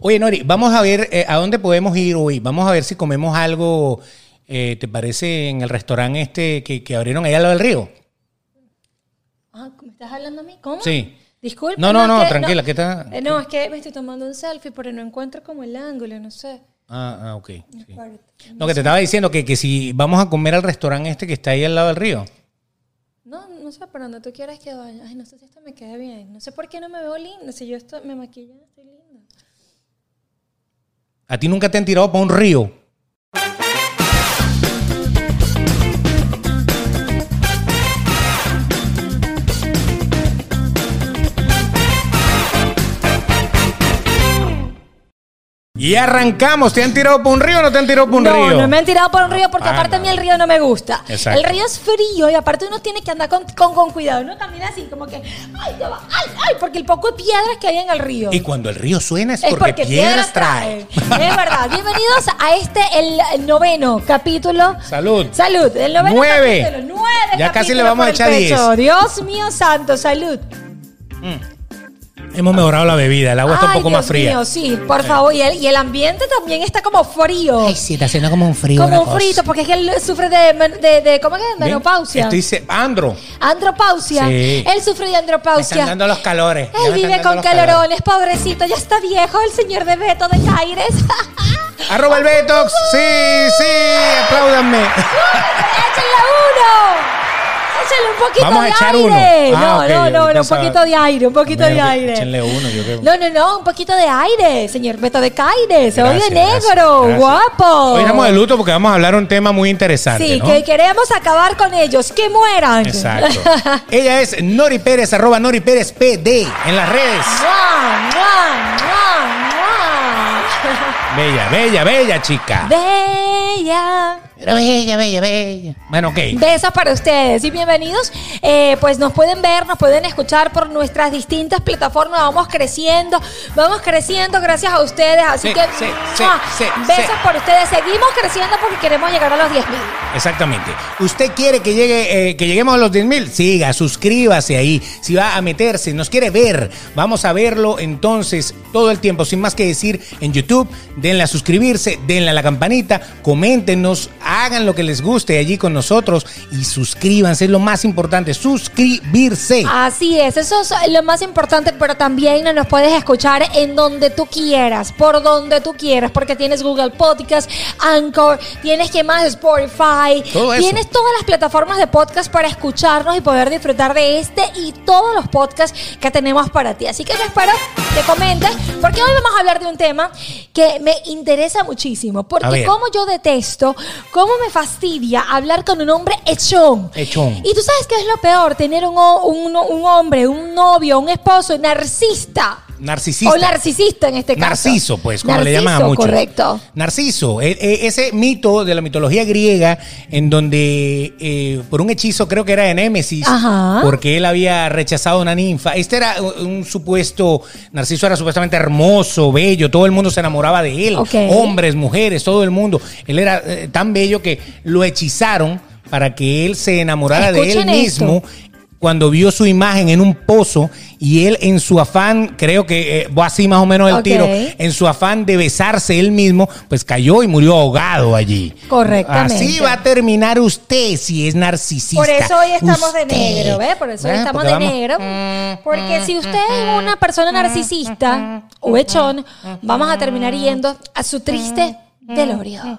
Oye, Nori, vamos a ver eh, a dónde podemos ir hoy. Vamos a ver si comemos algo, eh, ¿te parece? En el restaurante este que, que abrieron allá al lado del río. Ah, ¿me estás hablando a mí? ¿Cómo? Sí. Disculpe. No, no, no, que- tranquila, ¿qué está? Eh, no, es que me estoy tomando un selfie, pero no encuentro como el ángulo, no sé. Ah, ah, ok. sí. No, que te estaba diciendo que, que si vamos a comer al restaurante este que está ahí al lado del río. No, no sé para dónde tú quieras que vaya. Ay, no sé si esto me queda bien. No sé por qué no me veo linda. Si yo esto, me maquillo, estoy linda. ¿A ti nunca te han tirado para un río? Y arrancamos. ¿Te han tirado por un río o no te han tirado por un no, río? no me han tirado por un río porque Ah, aparte a mí no. el río no me gusta. Exacto. El río es frío y aparte uno tiene que andar con, con, con cuidado. Uno camina así como que, ay, ya va, ay, ay, porque el poco de piedras que hay en el río. Y cuando el río suena es Es porque, porque piedras trae. Es verdad. Bienvenidos a este, el, noveno capítulo. Salud. Salud. El noveno Nueve. capítulo. Nueve Ya casi le vamos a echar diez. Dios mío santo, salud. Hemos mejorado la bebida. El agua está un Ay, poco Dios más fría. mío, sí, por favor. Y el, y el ambiente también está como frío. Ay, sí, está haciendo como un frío. como un cosa. frito, porque es que él sufre de, men- de, de ¿cómo es? ¿Ven? Menopausia. Estoy se- Andro. Andropausia. Sí. Él sufre de Me están andropausia. dando los calores. Ya me Él están vive dando con los calores. calorones, pobrecito, ya está viejo, el señor de Beto de Caires. Arroba el Betox. Sí, sí, apláudanme. ¡Échale uno! ¡Échale un poquito Vamos a de echar aire! uno. Ah, no, no, no, no, un poquito de aire, un poquito de aire. échenle uno, yo creo. No, no, no, un poquito de aire, señor Beto de Caires. Se oye negro, gracias, guapo. Hoy estamos de luto porque vamos a hablar un tema muy interesante. Sí, ¿no? que queremos acabar con ellos, que mueran. Exacto. Ella es Nori Pérez, arroba Nori Pérez PD en las redes. ¡Mua, mua, mua, mua! Bella, bella, bella chica. Bella. Pero bella, bella, bella. Bueno, ok. Besos para ustedes y bienvenidos. Eh, pues nos pueden ver, nos pueden escuchar por nuestras distintas plataformas. Vamos creciendo, vamos creciendo gracias a ustedes. Así Sí, que sí, sí, ¡mua! sí, besos sí. por ustedes. Seguimos creciendo porque queremos llegar a los 10 mil. Exactamente. ¿Usted quiere que llegue, eh, que lleguemos a los 10 mil? Siga, suscríbase ahí. Si va a meterse, nos quiere ver, vamos a verlo entonces todo el tiempo. Sin más que decir, en YouTube, denle a suscribirse, denle a la campanita, coméntenos, hagan lo que les guste allí con nosotros y suscríbanse. Es lo más importante, suscribirse. Así es, eso es lo más importante, pero también nos puedes escuchar en donde tú quieras, por donde tú quieras, porque tienes Google Podcast, Anchor, tienes que más Spotify, Todo eso. tienes todas las plataformas de podcast para escucharnos y poder disfrutar de este y todos los podcasts que tenemos para ti. Así que yo espero que comentes, porque hoy vamos a hablar de un tema que me interesa muchísimo, porque como yo detesto, cómo me fastidia hablar con un hombre echón. Echón. Y tú sabes qué es lo peor, tener un, un, un hombre, un novio, un esposo narcisista. Narcisista. O narcisista en este caso. Narciso, pues, como le Narciso, llaman a muchos. correcto. Narciso, e- e- ese mito de la mitología griega en donde eh, por un hechizo creo que era de Némesis, Ajá. porque él había rechazado a una ninfa. Este era un, supuesto, Narciso era supuestamente hermoso, bello, todo el mundo se enamoraba de él, hombres, mujeres, todo el mundo. Él era eh, tan bello que lo hechizaron para que él se enamorara de él esto. mismo cuando vio su imagen en un pozo y él en su afán, creo que eh, así más o menos el tiro, en su afán de besarse él mismo, pues cayó y murió ahogado allí. Correctamente. Así va a terminar usted si es narcisista. Por eso hoy estamos de negro, ¿ves? Por eso hoy estamos Porque de vamos- negro. Porque si usted es una persona narcisista o echón, vamos a terminar yendo a su triste velorio.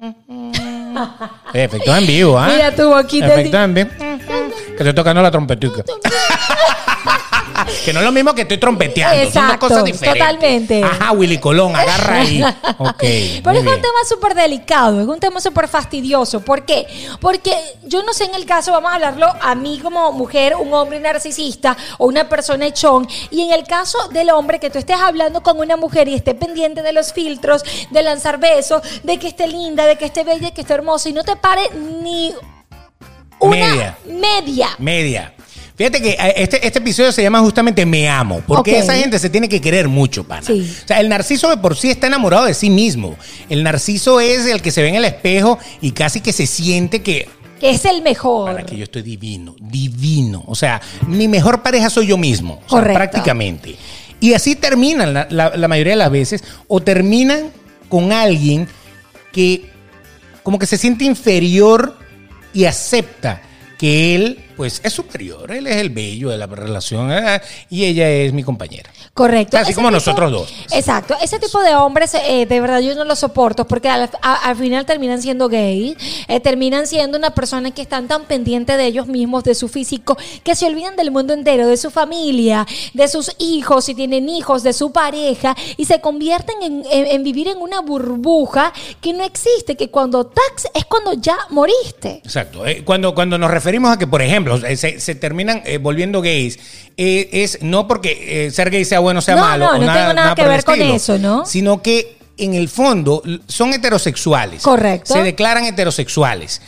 Eh, Efectos en vivo, ¿ah? Mira tu boquita. Efectos en vivo. Que estoy tocando la trompetica. que no es lo mismo que estoy trompeteando. son dos Exacto, cosas diferentes. totalmente. Ajá, Willy Colón, agarra ahí. Ok. Pero es un tema súper delicado, es un tema súper fastidioso. ¿Por qué? Porque yo no sé en el caso, vamos a hablarlo a mí como mujer, un hombre narcisista o una persona echón, y en el caso del hombre que tú estés hablando con una mujer y esté pendiente de los filtros, de lanzar besos, de que esté linda, de que esté bella, que esté hermosa, y no te pare ni una Media. media. Media. Fíjate que eh, este, este episodio se llama justamente Me Amo, porque esa gente se tiene que querer mucho, pana. Sí. O sea, el narciso de por sí está enamorado de sí mismo. El narciso es el que se ve en el espejo y casi que se siente que, Que es el mejor. para que yo estoy divino, divino. O sea, mi mejor pareja soy yo mismo. O sea, prácticamente. Y así terminan la, la- la mayoría de las veces, o terminan con alguien que como que se siente inferior y acepta que él pues es superior, él es el bello de la relación eh, y ella es mi compañera. Correcto. Así Ese como nosotros dos. Exacto. Ese tipo de hombres, eh, de verdad, yo no los soporto porque al, a- al final terminan siendo gays, eh, terminan siendo una persona que están tan pendientes de ellos mismos, de su físico, que se olvidan del mundo entero, de su familia, de sus hijos, si tienen hijos, de su pareja, y se convierten en, en- en vivir en una burbuja que no existe, que cuando tax es cuando ya moriste. Exacto. Eh, cuando, cuando nos referimos a que, por ejemplo, eh, se, se terminan eh, volviendo gays, eh, es no porque eh, ser gay sea bueno o sea No, malo. no, no tengo nada que por el ver con eso, ¿no? Sino que en el fondo son heterosexuales. Correcto. Se declaran heterosexuales.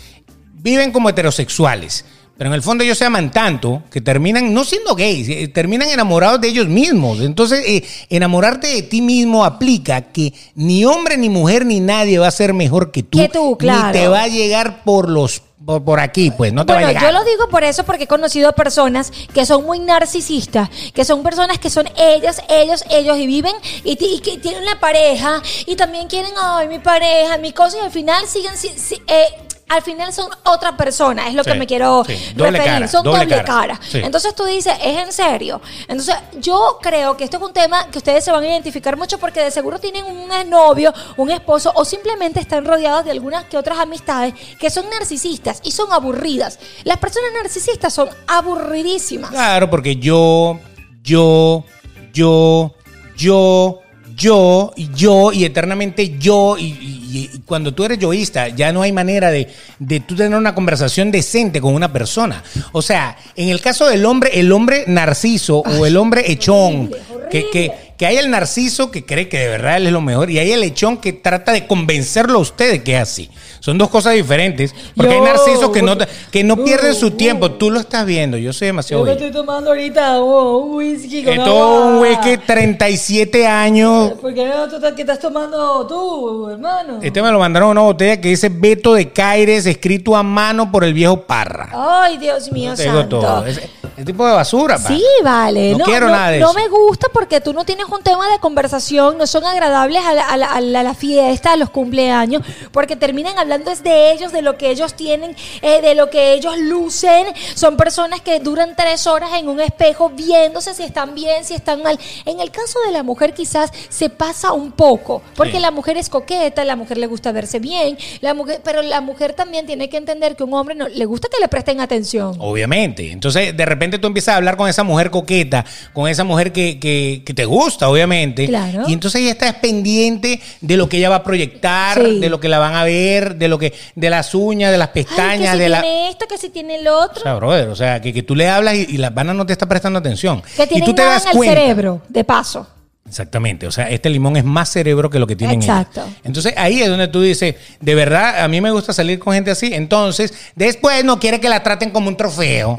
Viven como heterosexuales. Pero en el fondo ellos se aman tanto que terminan no siendo gays, eh, terminan enamorados de ellos mismos. Entonces, eh, enamorarte de ti mismo aplica que ni hombre, ni mujer, ni nadie va a ser mejor que tú. Que tú, claro. Ni te va a llegar por los por, por aquí, pues, no te va Bueno, a llegar. yo lo digo por eso, porque he conocido personas que son muy narcisistas, que son personas que son ellas, ellos, ellos, y viven y que tienen una pareja y también quieren, ay, mi pareja, mi cosa, y al final siguen, si- si- eh, al final son otra persona, es lo Sí, que me quiero sí. Referir, cara, son doble doble, cara. cara. Sí. Entonces tú dices, ¿es en serio? Entonces yo creo que esto es un tema que ustedes se van a identificar mucho porque de seguro tienen un novio, un esposo o simplemente están rodeados de algunas que otras amistades que son narcisistas y son aburridas. Las personas narcisistas son aburridísimas. Claro, porque yo, yo, yo, yo, yo, y yo, y eternamente yo, y, y- y cuando tú eres yoísta, ya no hay manera de, de tú tener una conversación decente con una persona. O sea, en el caso del hombre, el hombre narciso o el hombre echón, que, que, que hay el narciso que cree que de verdad él es lo mejor, y hay el echón que trata de convencerlo a usted de que es así. Son dos cosas diferentes, porque hay narcisos que no, que no pierden su Uh, tiempo. Tú lo estás viendo, yo soy demasiado Yo me estoy tomando ahorita oh, un whisky con Esto es un whisky 37 años. ¿Por qué no tú estás- tomando tú, hermano? Este me lo mandaron una botella que dice Beto de Caires, escrito a mano por el viejo Parra. Ay, Dios mío, Te digo santo. todo. Ese tipo de basura, pa. Sí, vale. No quiero nada de no eso. me gusta porque tú no tienes un tema de conversación, no son agradables a la, a la- a la- fiesta, a los cumpleaños, porque terminan hablando es de ellos, de lo que ellos tienen, eh, de lo que ellos lucen. Son personas que duran tres horas en un espejo viéndose si están bien, si están mal. En el caso de la mujer quizás se pasa un poco, porque Sí. la mujer es coqueta, la mujer le gusta verse bien, la mujer, pero la mujer también tiene que entender que un hombre no, le gusta que le presten atención. Obviamente. Entonces, de repente tú empiezas a hablar con esa mujer coqueta, con esa mujer que, que- que te gusta, obviamente. Claro. Y entonces ella está pendiente de lo que ella va a proyectar, Sí. de lo que la van a ver, de lo que, de las uñas, de las Ay, que pestañas, si de la. tiene esto, que si tiene el otro. O sea, brother, o sea, que, que tú le hablas y, y la pana no te está prestando atención. que y tienen tú te das en el cuenta. cerebro, de paso. Exactamente, o sea, este limón es más cerebro que lo que tienen ellos. Exacto. Entonces ahí es donde tú dices, de verdad, a mí me gusta salir con gente así, entonces después no quiere que la traten como un trofeo.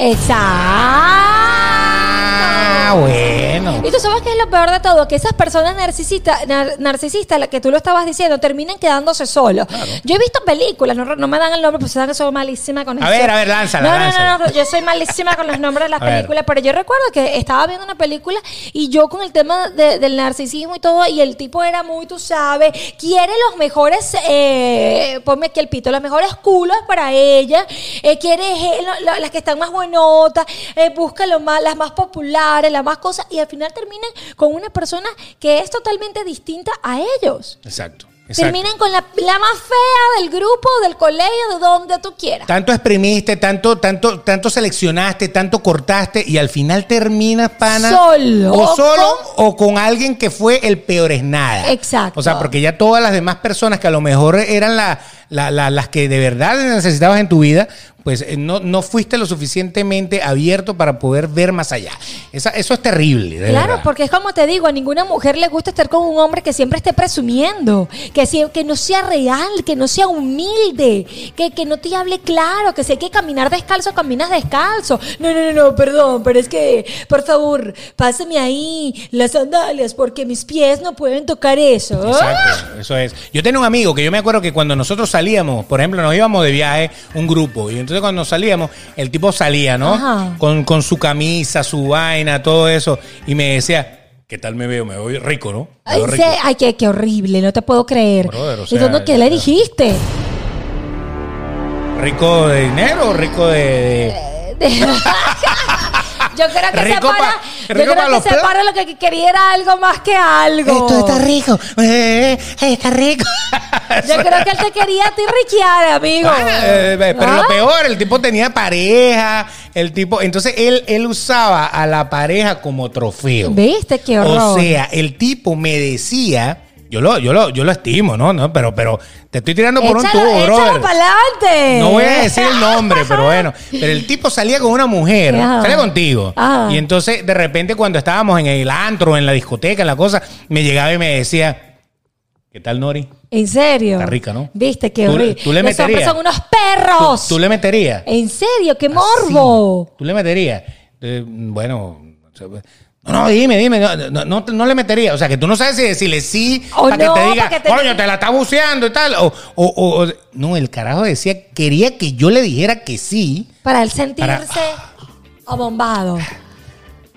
Ah, bueno. Y tú sabes que es lo peor de todo, que esas personas narcisistas, nar- narcisistas, que tú lo estabas diciendo, terminan quedándose solos. Yo he visto películas, no, no me dan el nombre, pues saben que soy malísima con A eso. ver, a ver, lánzala, No, no, lánzala. no, no, yo soy malísima con los nombres de las A ver. películas, pero yo recuerdo que estaba viendo una película y yo con el tema de- del narcisismo y todo, y el tipo era muy, tú sabes, quiere los mejores, eh, ponme aquí el pito, los mejores culos para ella, eh, quiere eh, lo- lo- las que están más buenotas, eh, busca lo más, las más populares, las más cosas, y al final terminan con una persona que es totalmente distinta a ellos. Exacto. exacto. Terminan con la, la más fea del grupo, del colegio, de donde tú quieras. Tanto exprimiste, tanto, tanto, tanto seleccionaste, tanto cortaste y al final terminas, pana. Solo. O solo o con alguien que fue el peor es nada. Exacto. O sea, porque ya todas las demás personas que a lo mejor eran la- la- las que de verdad necesitabas en tu vida, pues eh, no, no fuiste lo suficientemente abierto para poder ver más allá. Esa- eso es terrible. de Claro, verdad. porque es como te digo, a ninguna mujer le gusta estar con un hombre que siempre esté presumiendo, que, que no sea real, que no sea humilde, que, que no te hable claro, que si hay que caminar descalzo, caminas descalzo. No, no, no, no, perdón, pero es que, por favor, pásame ahí las sandalias porque mis pies no pueden tocar eso. Exacto, eso es. Yo tenía un amigo que yo me acuerdo que cuando nosotros salíamos, por ejemplo, nos íbamos de viaje, un grupo, y entonces cuando salíamos, el tipo salía, ¿no? Ajá. Con, con su camisa, su vaina, todo eso, y me decía, ¿Qué tal me veo? Me veo rico, ¿no? Me Ay, veo se- rico. ay, qué, qué horrible, no te puedo creer. Brother, o ¿Y sea, dónde- qué le dijiste? ¿Rico de dinero o rico de...? de- yo creo que se Rico para, pa- yo creo que los se pla- para lo que quería era algo más que algo. Esto está rico. Eh, está rico. Yo creo que él te quería a ti riquear, amigo. Ah, eh, pero ¿Ah? lo peor, el tipo tenía pareja, el tipo, entonces él, él usaba a la pareja como trofeo. ¿Viste qué horror? O sea, el tipo me decía, yo lo, yo lo, yo lo estimo, ¿no? no pero, pero te estoy tirando por un tubo, brother. No voy a decir el nombre, pero bueno. Pero el tipo salía con una mujer, Ajá. salía contigo. Ajá. Y entonces, de repente, cuando estábamos en el antro, en la discoteca, en la cosa, me llegaba y me decía, ¿qué tal, Nori? En serio. Está rica, ¿no? Viste qué horrible. tú le Los meterías. son unos perros. ¿Tú, tú le meterías? En serio, qué morbo. ¿Tú le meterías? Eh, bueno, no, dime, dime, no, no, no, le metería. O sea, que tú no sabes si decirle sí O para no, que te diga, que te- coño, te la está buceando y tal. O, o, o- o- no, el carajo decía, quería que yo le dijera que sí. Para él sentirse Para- abombado.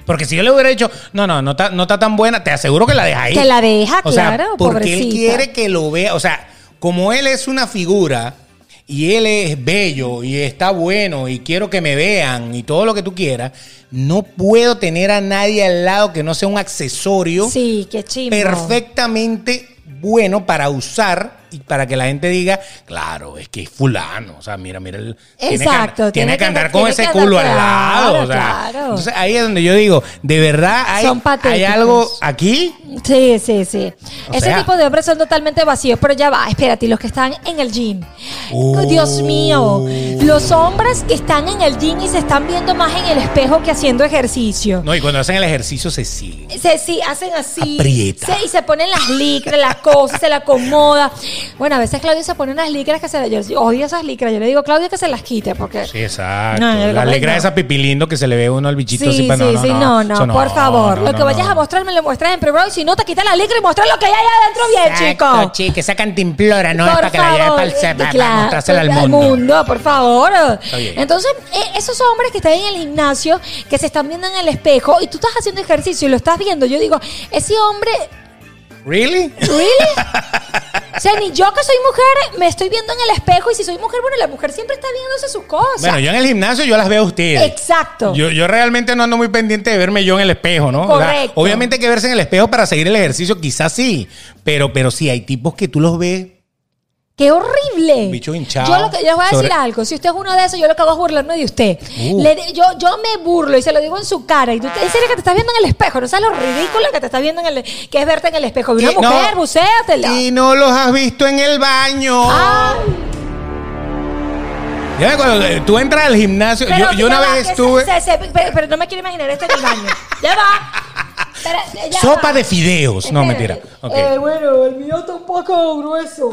Porque si yo le hubiera dicho, no, no, no está, no está tan buena, te aseguro que la deja ahí. Que la deja, o sea, claro, porque él quiere que lo vea. O sea, como él es una figura y él es bello y está bueno y quiero que me vean y todo lo que tú quieras, no puedo tener a nadie al lado que no sea un accesorio Sí, qué perfectamente bueno para usar y para que la gente diga, claro, es que es fulano, o sea, mira, mira, el, tiene que- Exacto, tiene, que andar con ese andar- culo al claro, lado, o sea, claro. entonces ahí es donde yo digo, de verdad hay, Son hay algo aquí, Sí, sí, sí. O Ese sea- tipo de hombres son totalmente vacíos, pero ya va, espérate, los que están en el gym. Uh. Dios mío, los hombres que están en el gym y se están viendo más en el espejo que haciendo ejercicio. no, y cuando hacen el ejercicio se siguen. Se, sí, hacen así. Aprieta. Se- y se ponen las licras, las cosas, se la acomoda. Bueno, a veces Claudia se pone unas licras que se la. Yo odio esas licras. Yo le digo a Claudia que se las quite porque. Sí, exacto. No, la alegra no. esa pipilindo que se le ve uno al bichito Sí, así, sí, pero no, no, sí, no, no, eso por favor. no, lo no, que vayas no. a mostrarme lo muestras en privado y si no te quitas la licra y muestras lo que hay allá adentro bien, chico. chica, esa cantimplora no es Por para que la lleve para, el, para, para claro, mostrársela al mundo. por favor. Entonces, eh, esos hombres que están en el gimnasio, que se están viendo en el espejo y tú estás haciendo ejercicio y lo estás viendo, yo digo, ese hombre ¿Really? ¿Really? O sea, ni yo que soy mujer me estoy viendo en el espejo y si soy mujer, bueno, la mujer siempre está viéndose sus cosas. Bueno, yo en el gimnasio yo las veo a ustedes. Exacto. Yo, yo realmente no ando muy pendiente de verme yo en el espejo, ¿no? O sea, Correcto. obviamente hay que verse en el espejo para seguir el ejercicio, quizás sí. Pero, pero sí, hay tipos que tú los ves. ¡Qué horrible! Bicho hinchado. Yo, lo que, yo les voy a decir Sobre- algo. Si usted es uno de esos, yo lo que hago es burlarme de usted. Uh. Le- yo, yo me burlo y se lo digo en su cara. Y tú, en serio que te estás viendo en el espejo. No sabes lo ridículo que te estás viendo en el... Que es verte en el espejo. De una no- mujer, bucéatela. Y no los has visto en el baño. Ay, Ya ves, cuando eh, tú entras al gimnasio, yo, pero yo una ya vez estuve. se- se- pero, pero no me quiero imaginar esto en el baño. Ya va. Ya Sopa de fideos. No, mentira. Eh, bueno, el mío está un poco grueso.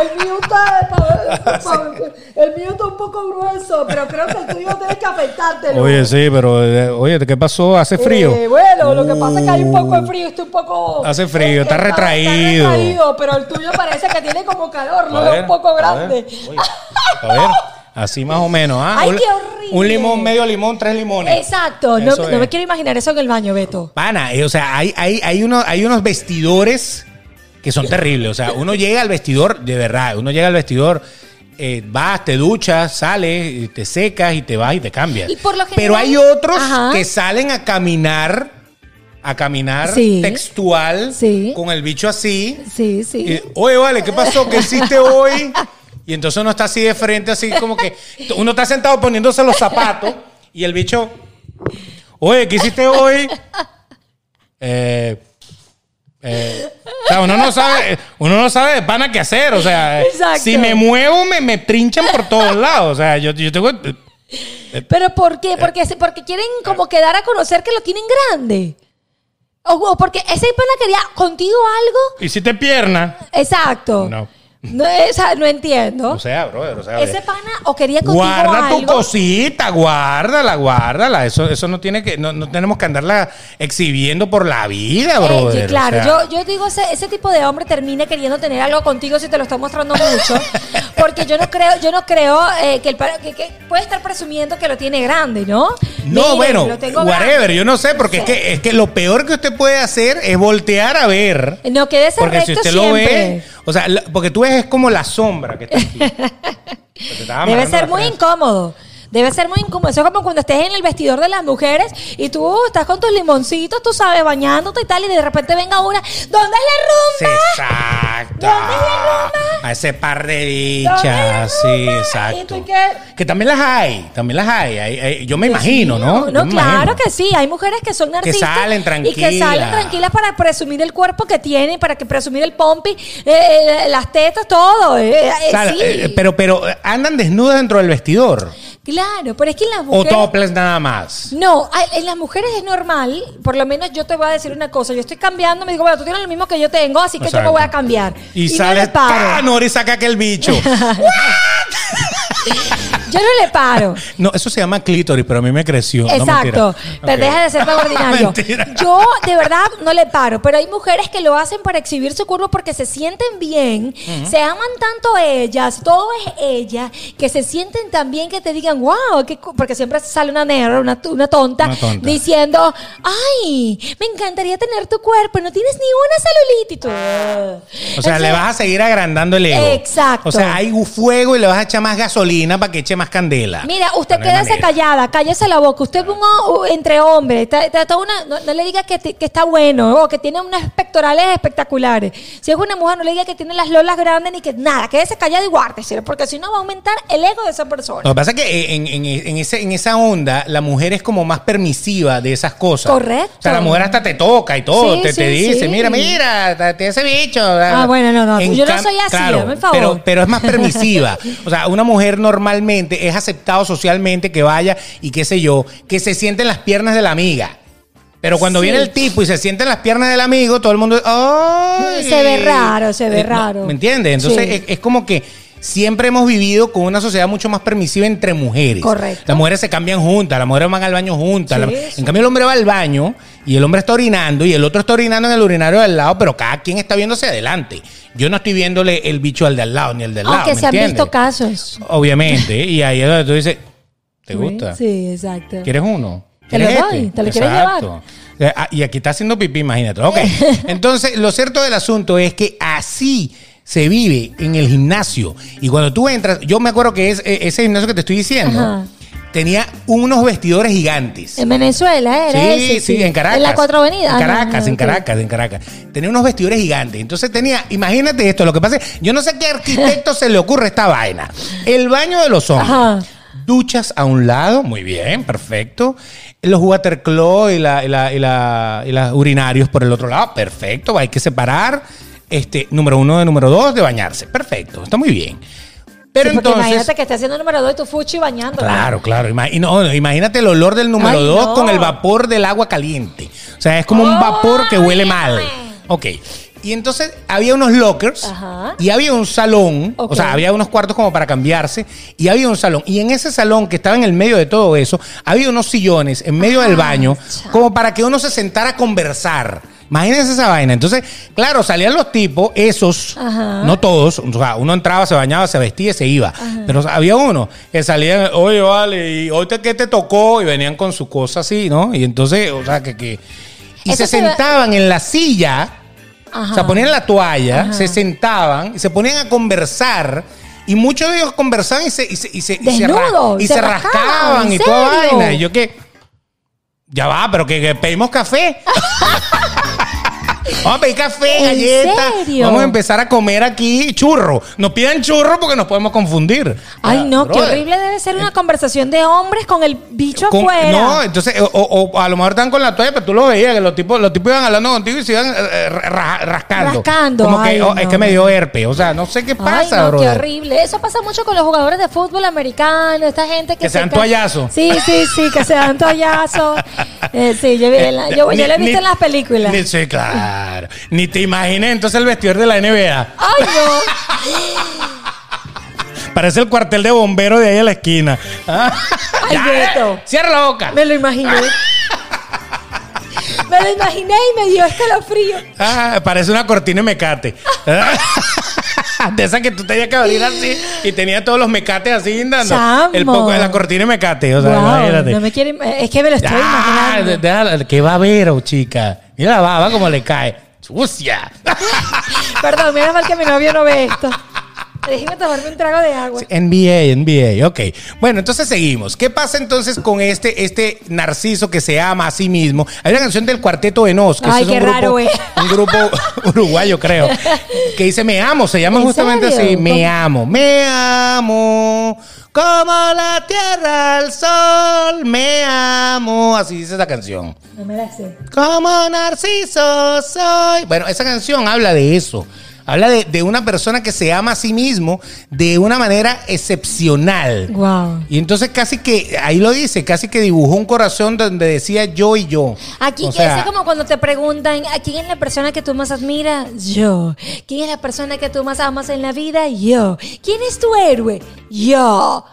El mío está, pa- pa- el mío está un poco grueso, pero creo que el tuyo tienes que afectártelo. Oye, sí, pero eh, oye, ¿qué pasó? ¿Hace frío? Eh, bueno, lo que pasa es que hay un poco de frío, estoy un poco... Hace frío, está Está retraído. retraído, pero el tuyo parece que tiene como calor, veo ver, un poco a ver, grande. oye, A ver, así más o menos. ¿ah? Ay, Un- qué horrible. Un limón, medio limón, tres limones. Exacto, no, me quiero imaginar eso en el baño, Beto. Pana, eh, o sea, hay, hay, hay, unos, hay unos vestidores que son terribles. O sea, uno llega al vestidor, de verdad, uno llega al vestidor, eh, vas, te duchas, sales, te secas y te vas y te cambias. Y por lo Pero hay otros Ajá. que salen a caminar, a caminar Sí. textual, Sí. con el bicho así. Sí, sí. Y, Oye, vale, ¿qué pasó? ¿Qué hiciste hoy? Y entonces uno está así de frente, así como que uno está sentado poniéndose los zapatos y el bicho, oye, ¿qué hiciste hoy? Eh, eh, o sea, uno no sabe, uno no sabe de pana qué hacer. O sea, Exacto. si me muevo, me, me trinchan por todos lados. O sea, yo, yo tengo. ¿Pero por Eh. qué? Porque, porque quieren como quedar a conocer que lo tienen grande. O, o porque ese pana quería contigo algo. ¿Hiciste pierna? Exacto. No. No, esa- no entiendo. O sea, brother, o sea. ese pana o quería contigo Guarda tu cosita, guárdala, guárdala. Eso, eso no tiene que, no, no tenemos que andarla exhibiendo por la vida, Eh, brother. claro, O sea, yo, yo digo, ese, ese tipo de hombre termina queriendo tener algo contigo si te lo está mostrando mucho. porque yo no creo, yo no creo eh, que el pa- que, que puede estar presumiendo que lo tiene grande, ¿no? No, Miren, bueno, whatever, grande. yo no sé, porque es, que, es que lo peor que usted puede hacer es voltear a ver. No quédese Porque si usted lo ve, o sea, porque tú ves es como la sombra que está aquí. Debe ser muy incómodo. Debe ser muy incómodo. Eso es como cuando estés en el vestidor de las mujeres y tú estás con tus limoncitos, tú sabes, bañándote y tal, y de repente venga una, ¿dónde es la rumba? exacto. ¿Dónde es la rumba? A ese par de ¿Dónde es la dichas, sí, exacto. Que también las hay, también las hay. hay- hay- yo me imagino, ¿no? No, claro imagino. que sí. Hay mujeres que son narcisistas. salen Y que salen tranquilas. tranquilas para presumir el cuerpo que tienen, para que presumir el pompi, eh, eh, las tetas, todo. eh, eh, sí. eh, pero, pero andan desnudas dentro del vestidor. Claro, pero es que en las O mujeres... topless nada más. No, en las mujeres es normal, por lo menos yo te voy a decir una cosa, yo estoy cambiando, me digo, bueno, tú tienes lo mismo que yo tengo, así que yo me voy a cambiar. Y, no sale. ¡Ah, Nori saca aquel bicho. Yo no le paro. no, eso se llama clítoris, pero a mí me creció. Exacto, pero deja de ser tan ordinario. Yo de verdad no le paro, pero hay mujeres que lo hacen para exhibir su cuerpo porque se sienten bien, se aman tanto ellas, todo es ella, que se sienten tan bien que te digan, wow, qué cu-", porque siempre sale una negra, una, una tonta, Una tonta. diciendo, ay, me encantaría tener tu cuerpo, no tienes ni una celulitis. O sea, le vas a seguir agrandando el ego. Exacto. O sea, hay fuego y le vas a echar más gasolina para que eche más candela. Mira, usted quédese callada, cállese la boca. Usted ponga uh, entre hombres, trata una, no, no le diga que, que está bueno o que tiene unas pectorales espectaculares. Si es una mujer, no le diga que tiene las lolas grandes ni que nada. Quédese callada y guárdese, porque si no va a aumentar el ego de esa persona. Lo que pasa es que en, en- en ese, en esa onda, la mujer es como más permisiva de esas cosas. Correcto. O sea, la mujer hasta te toca y todo, Sí, te, sí, te dice, sí. mira, mira, te ese bicho. Ah, bueno, no, no, En yo no soy así, claro, favor. Pero, pero es más permisiva. O sea, una mujer normalmente es aceptado socialmente que vaya y qué sé yo, que se siente en las piernas de la amiga. Pero cuando Sí. viene el tipo y se siente en las piernas del amigo, todo el mundo. ¡ay! Se ve raro, se ve Eh, raro. ¿Me entiendes? Entonces Sí. es, es como que siempre hemos vivido con una sociedad mucho más permisiva entre mujeres. Correcto. Las mujeres se cambian juntas, las mujeres van al baño juntas. Sí, la-. En cambio, el hombre va al baño y el hombre está orinando y el otro está orinando en el urinario del lado, pero cada quien está viéndose adelante. Yo no estoy viéndole el bicho al de al lado ni el del lado. Aunque ¿me se han entiendes? visto casos. Obviamente. Y ahí es donde tú dices, ¿te gusta? Sí, exacto. ¿Quieres uno? Te lo ¿Quieres doy, te lo quieres Exacto. Eh, ah, Y aquí está haciendo pipí, imagínate. Ok. Entonces, lo cierto del asunto es que así se vive en el gimnasio. Y cuando tú entras, yo me acuerdo que es, eh, ese gimnasio que te estoy diciendo Ajá. tenía unos vestidores gigantes. En Venezuela, ¿eh? Era Sí, ese, sí, en Caracas. En la Cuatro Avenidas. En Ah, Caracas, no, en. Caracas, en Caracas. Tenía unos vestidores gigantes. Entonces tenía, imagínate esto, lo que pasa es, yo no sé qué arquitecto se le ocurre esta vaina. El baño de los hombres. Ajá. Duchas a un lado, muy bien, perfecto. Los waterclaw y, la, y, la, y, la- y las urinarios por el otro lado, perfecto. Hay que separar, este, número uno de número dos, de bañarse. Perfecto, está muy bien. Pero Sí, entonces... imagínate que esté haciendo el número 2 y tu fuchi bañando. Claro, claro. Ima- no, imagínate el olor del número Ay, 2 no. con el vapor del agua caliente. O sea, es como un vapor que huele mal. Ok. Y entonces había unos lockers Ajá. y había un salón, o sea, había unos cuartos como para cambiarse y había un salón. Y en ese salón que estaba en el medio de todo eso, había unos sillones en medio del baño cha. como para que uno se sentara a conversar. Imagínense esa vaina. Entonces, claro, salían los tipos, esos, Ajá. no todos, o sea, uno entraba, se bañaba, se vestía y se iba. Pero había uno que salía, oye, vale, y hoy te, ¿qué te tocó? Y venían con su cosa así, ¿no? Y entonces, o sea, que... que y Eso se sentaban en la silla, Ajá. o sea, ponían la toalla, se sentaban y se ponían a conversar. Y muchos de ellos conversaban y se, y se, y se, y se ra- y se rascaban, rascaban ¿en y toda vaina. Y yo que... Ya va, pero que, que pedimos café. Vamos a pedir café, ¿En galletas. serio? Vamos a empezar a comer aquí churro. Nos pidan churro porque nos podemos confundir. Ay, Ah, no, qué horrible debe ser una conversación de hombres con el bicho Con- afuera. no, entonces, o, a lo mejor están con la toalla, pero tú lo veías, que los tipos, los tipos iban hablando contigo y se iban eh, ra- rascando. Rascando, Como que, ay, oh, es no. que me dio herpes. O sea, no sé qué Ay, pasa, no, qué horrible. Eso pasa mucho con los jugadores de fútbol americano, esta gente que, Que se dan ca- toallazos. Sí, sí, sí, que se dan toallazos. Eh, sí, yo, vi en la- yo, yo lo he visto ni- en las películas. ni- sí, claro. Ni te imaginé entonces el vestidor de la NBA. Ay, no. Parece el cuartel de bomberos de ahí a la esquina. Ah. Ay, Beto. Cierra la boca. Me lo imaginé. Me lo imaginé y me dio escalofrío. Ah, parece una cortina de mecate. De esa que tú tenías que abrir así y tenía todos los mecates así dando. Chamo. El poco de la cortina y mecate. O sea, Wow, imagínate. no me quiere, es que me lo estoy Ah, imaginando. ¿Qué va a ver, oh, chica? Mira la baba como le cae. ¡Sucia! Perdón, mira mal que mi novio no ve esto. Déjeme tomarme un trago de agua. NBA, NBA, ok. Bueno, entonces seguimos. ¿Qué pasa entonces con este, este narciso que se ama a sí mismo? Hay una canción del Cuarteto de Nos, que Ay, es qué un raro, grupo, güey. un grupo uruguayo, creo, que dice Me amo, se llama ¿En justamente serio? así, Me ¿Cómo? amo, me amo, como la tierra al sol, me amo, así dice esa canción. No me la sé. Como narciso soy. Bueno, esa canción habla de eso. Habla de, de una persona que se ama a sí mismo de una manera excepcional. Wow. Y entonces casi que, ahí lo dice, casi que dibujó un corazón donde decía yo y yo. Aquí O que sea, es como cuando te preguntan, ¿a quién es la persona que tú más admiras? Yo. ¿Quién es la persona que tú más amas en la vida? Yo. ¿Quién es tu héroe? Yo.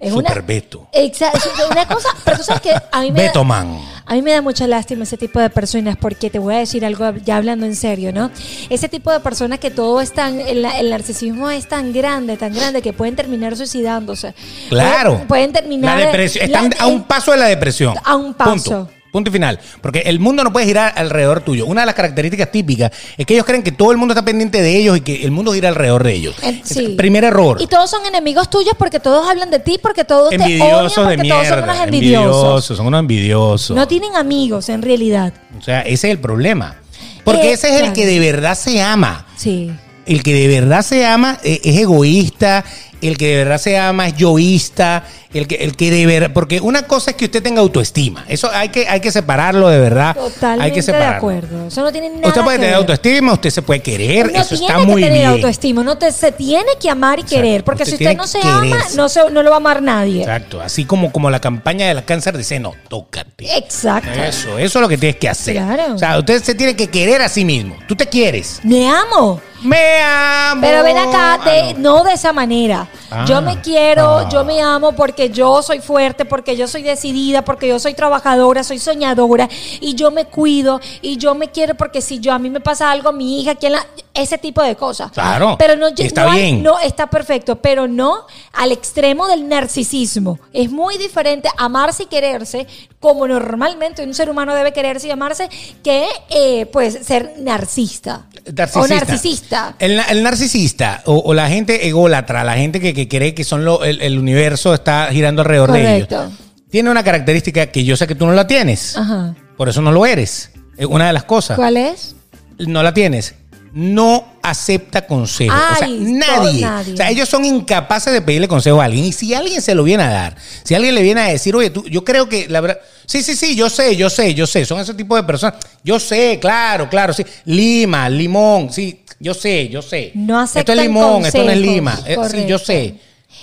Es Super Beto. Exacto. Una cosa, pero tú sabes que a mí me da- Beto Man. A mí me da mucha lástima ese tipo de personas porque te voy a decir algo ya hablando en serio, ¿no? Ese tipo de personas que todo es tan, el, el narcisismo es tan grande, tan grande que pueden terminar suicidándose. Claro. Pueden, pueden terminar. La depresión. la- Están a un paso de la depresión. A un paso. Punto. Punto y final. Porque el mundo no puede girar alrededor tuyo. Una de las características típicas es que ellos creen que todo el mundo está pendiente de ellos y que el mundo gira alrededor de ellos. Eh, sí. primer error. Y todos son enemigos tuyos porque todos hablan de ti, porque todos te odian, porque de todos son unos envidiosos. Envidiosos, son unos envidiosos. No tienen amigos en realidad. O sea, ese es el problema. Porque Eh, ese es el que de verdad se ama. Sí. El que de verdad se ama eh, es egoísta. El que de verdad se ama es yoísta. El que, el que de verdad. Porque una cosa es que usted tenga autoestima. Eso hay que, hay que separarlo de verdad. Totalmente hay que de separarlo. acuerdo. Eso no tiene nada Usted puede que tener ver. autoestima, usted se puede querer. Uno eso tiene está que muy tener bien. autoestima, uno te, se tiene que amar y Exacto. querer, porque Usted si usted tiene no se que ama, no, se, no lo va a amar nadie. Exacto. Así como, como la campaña del cáncer dice, no, tócate. Exacto. Eso, eso es lo que tienes que hacer. Claro. O sea, usted se tiene que querer a sí mismo. Tú te quieres. Me amo. Me amo. Pero ven acá, Ah, de- no. no. de esa manera. Ah. yo me quiero, Ah. yo me amo porque yo soy fuerte, porque yo soy decidida, porque yo soy trabajadora, soy soñadora y yo me cuido y yo me quiero porque si yo a mí me pasa algo, mi hija, ¿quién la, ese tipo de cosas. Claro. Pero no, está no hay- bien. no está perfecto, pero no al extremo del narcisismo. Es muy diferente amarse y quererse como normalmente un ser humano debe quererse y amarse que eh, pues ser narcisista. O narcisista. El, el narcisista o, o la gente ególatra, la gente que, que cree que son lo- el, el universo está girando alrededor de ellos, tiene una característica que yo sé que tú no la tienes. Ajá. Por eso no lo eres. Es una de las cosas. ¿Cuál es? No la tienes. No acepta consejos. o sea, Ay, nadie. nadie. O sea, ellos son incapaces de pedirle consejo a alguien. Y si alguien se lo viene a dar, si alguien le viene a decir, oye, tú, yo creo que la verdad. Sí, sí, sí, yo sé, yo sé, yo sé. Son ese tipo de personas. Yo sé, claro, claro, sí. Lima, limón, sí, yo sé, yo sé. No aceptan Esto es limón, esto no es lima. Eh, sí, yo sé.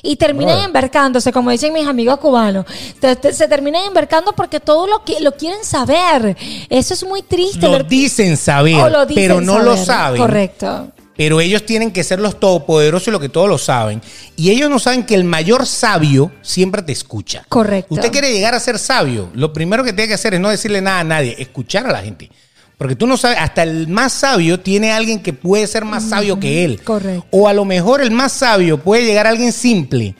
Y terminan Brother. embarcándose, como dicen mis amigos cubanos. Te- te- se terminan embarcando porque todo lo que lo quieren saber. Eso es muy triste. Lo dicen saber, o lo dicen pero no lo saben. Correcto. Pero ellos tienen que ser los todopoderosos y lo que todos lo saben. Y ellos no saben que el mayor sabio siempre te escucha. Correcto. Usted quiere llegar a ser sabio. Lo primero que tiene que hacer es no decirle nada a nadie, escuchar a la gente. Porque tú no sabes, hasta el más sabio tiene alguien que puede ser más sabio que él. correcto. O a lo mejor el más sabio puede llegar a alguien simple,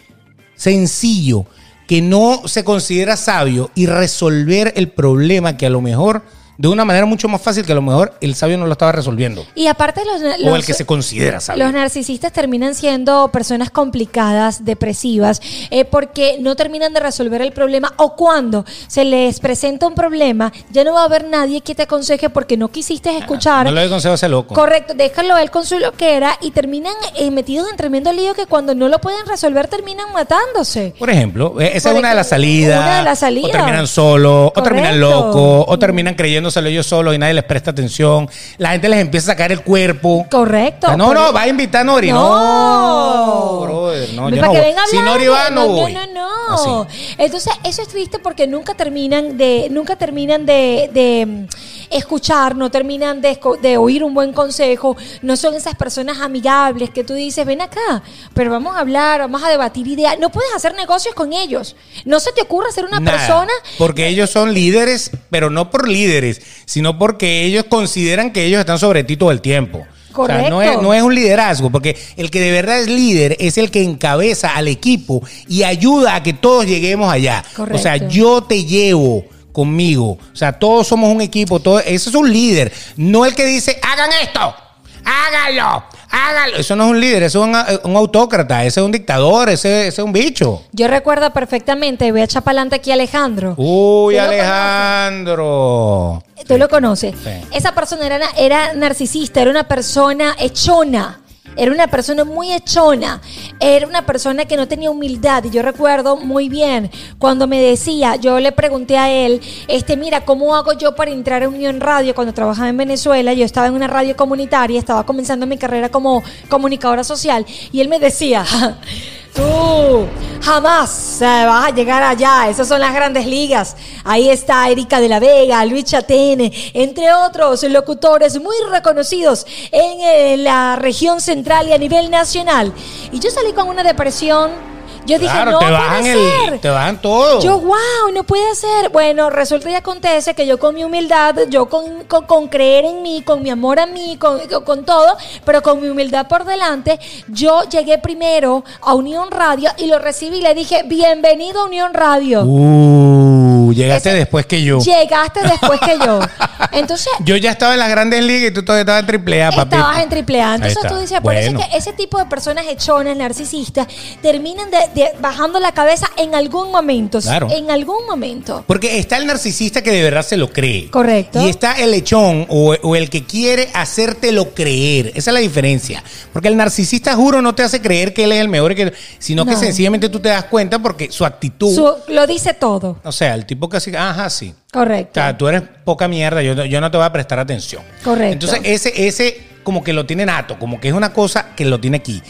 sencillo, que no se considera sabio y resolver el problema que a lo mejor de una manera mucho más fácil que a lo mejor el sabio no lo estaba resolviendo. Y aparte los, o el que se considera sabio. Los narcisistas terminan siendo personas complicadas, depresivas, eh, porque no terminan de resolver el problema o cuando se les presenta un problema, ya no va a haber nadie que te aconseje porque no quisiste escuchar. Ah, No le doy consejo a ese loco. Correcto, déjalo él con su loquera y terminan eh, metidos en tremendo lío que cuando no lo pueden resolver terminan matándose. Por ejemplo, eh, esa Por es una de las salidas. una de las salidas. O terminan solos, o terminan locos, o terminan creyéndoselo ellos solos y nadie les presta atención. La gente les empieza a sacar el cuerpo. Correcto. O sea, no, Por- no, va a invitar a Nori. No, No, brother, no, yo Para no que voy. venga a Si Nori va, no voy. No, no, no. Así. Entonces, eso es triste porque nunca terminan de, nunca terminan de, de, escuchar, no terminan de, oír un buen consejo, no son esas personas amigables que tú dices, ven acá, pero vamos a hablar, vamos a debatir ideas. No puedes hacer negocios con ellos. No se te ocurra ser una Nada, persona Porque ellos son líderes, pero no por líderes, sino porque ellos consideran que ellos están sobre ti todo el tiempo. O sea, no, Correcto. es, no es un liderazgo, porque el que de verdad es líder es el que encabeza al equipo y ayuda a que todos lleguemos allá. Correcto. O sea, yo te llevo conmigo. O sea, todos somos un equipo. Todo, eso es un líder. No el que dice, hagan esto, háganlo, háganlo. Eso no es un líder, eso es un, un autócrata, ese es un dictador, ese, ese es un bicho. Yo recuerdo perfectamente, voy a echar para adelante aquí a Alejandro. Uy, ¿Tú lo Alejandro. Tú lo conoces. Sí. Esa persona era, era narcisista, era una persona echona. Era una persona muy echona. Era una persona que no tenía humildad. Y yo recuerdo muy bien cuando me decía, yo le pregunté a él, este, mira, ¿cómo hago yo para entrar a Unión Radio? Cuando trabajaba en Venezuela, yo estaba en una radio comunitaria, estaba comenzando mi carrera como comunicadora social. Y él me decía, Tú jamás vas a llegar allá. Esas son las grandes ligas. Ahí está Erika de la Vega, Luis Chatene, entre otros locutores muy reconocidos en eh, la región central y a nivel nacional. Y yo salí con una depresión. Yo dije, Claro, no te puede bajan ser. el, te bajan todo. Yo, wow, no puede ser. Bueno, resulta y acontece que yo con mi humildad, yo con, con, con creer en mí, con mi amor a mí, con, con- todo, pero con mi humildad por delante, yo llegué primero a Unión Radio y lo recibí y le dije, bienvenido a Unión Radio. Uh, llegaste Ese- después que yo. Llegaste después que yo. Entonces, Yo ya estaba en las grandes ligas y tú todavía estabas en triple A, papi. Estabas en triple A. Entonces tú dices, por Bueno. eso es que ese tipo de personas hechonas, narcisistas, terminan de, de- bajando la cabeza en algún momento. Claro. En algún momento. Porque está el narcisista que de verdad se lo cree. Correcto. Y está el lechón o, o el que quiere hacértelo creer. Esa es la diferencia. Porque el narcisista, juro, no te hace creer que él es el mejor, que, sino que sencillamente tú te das cuenta porque su actitud. Su- lo dice todo. O sea, el tipo casi, ajá, sí. O Correcto. sea, tú eres poca mierda, yo, no- yo no te voy a prestar atención. Correcto. Entonces, ese, ese como que lo tiene nato, como que es una cosa que lo tiene aquí.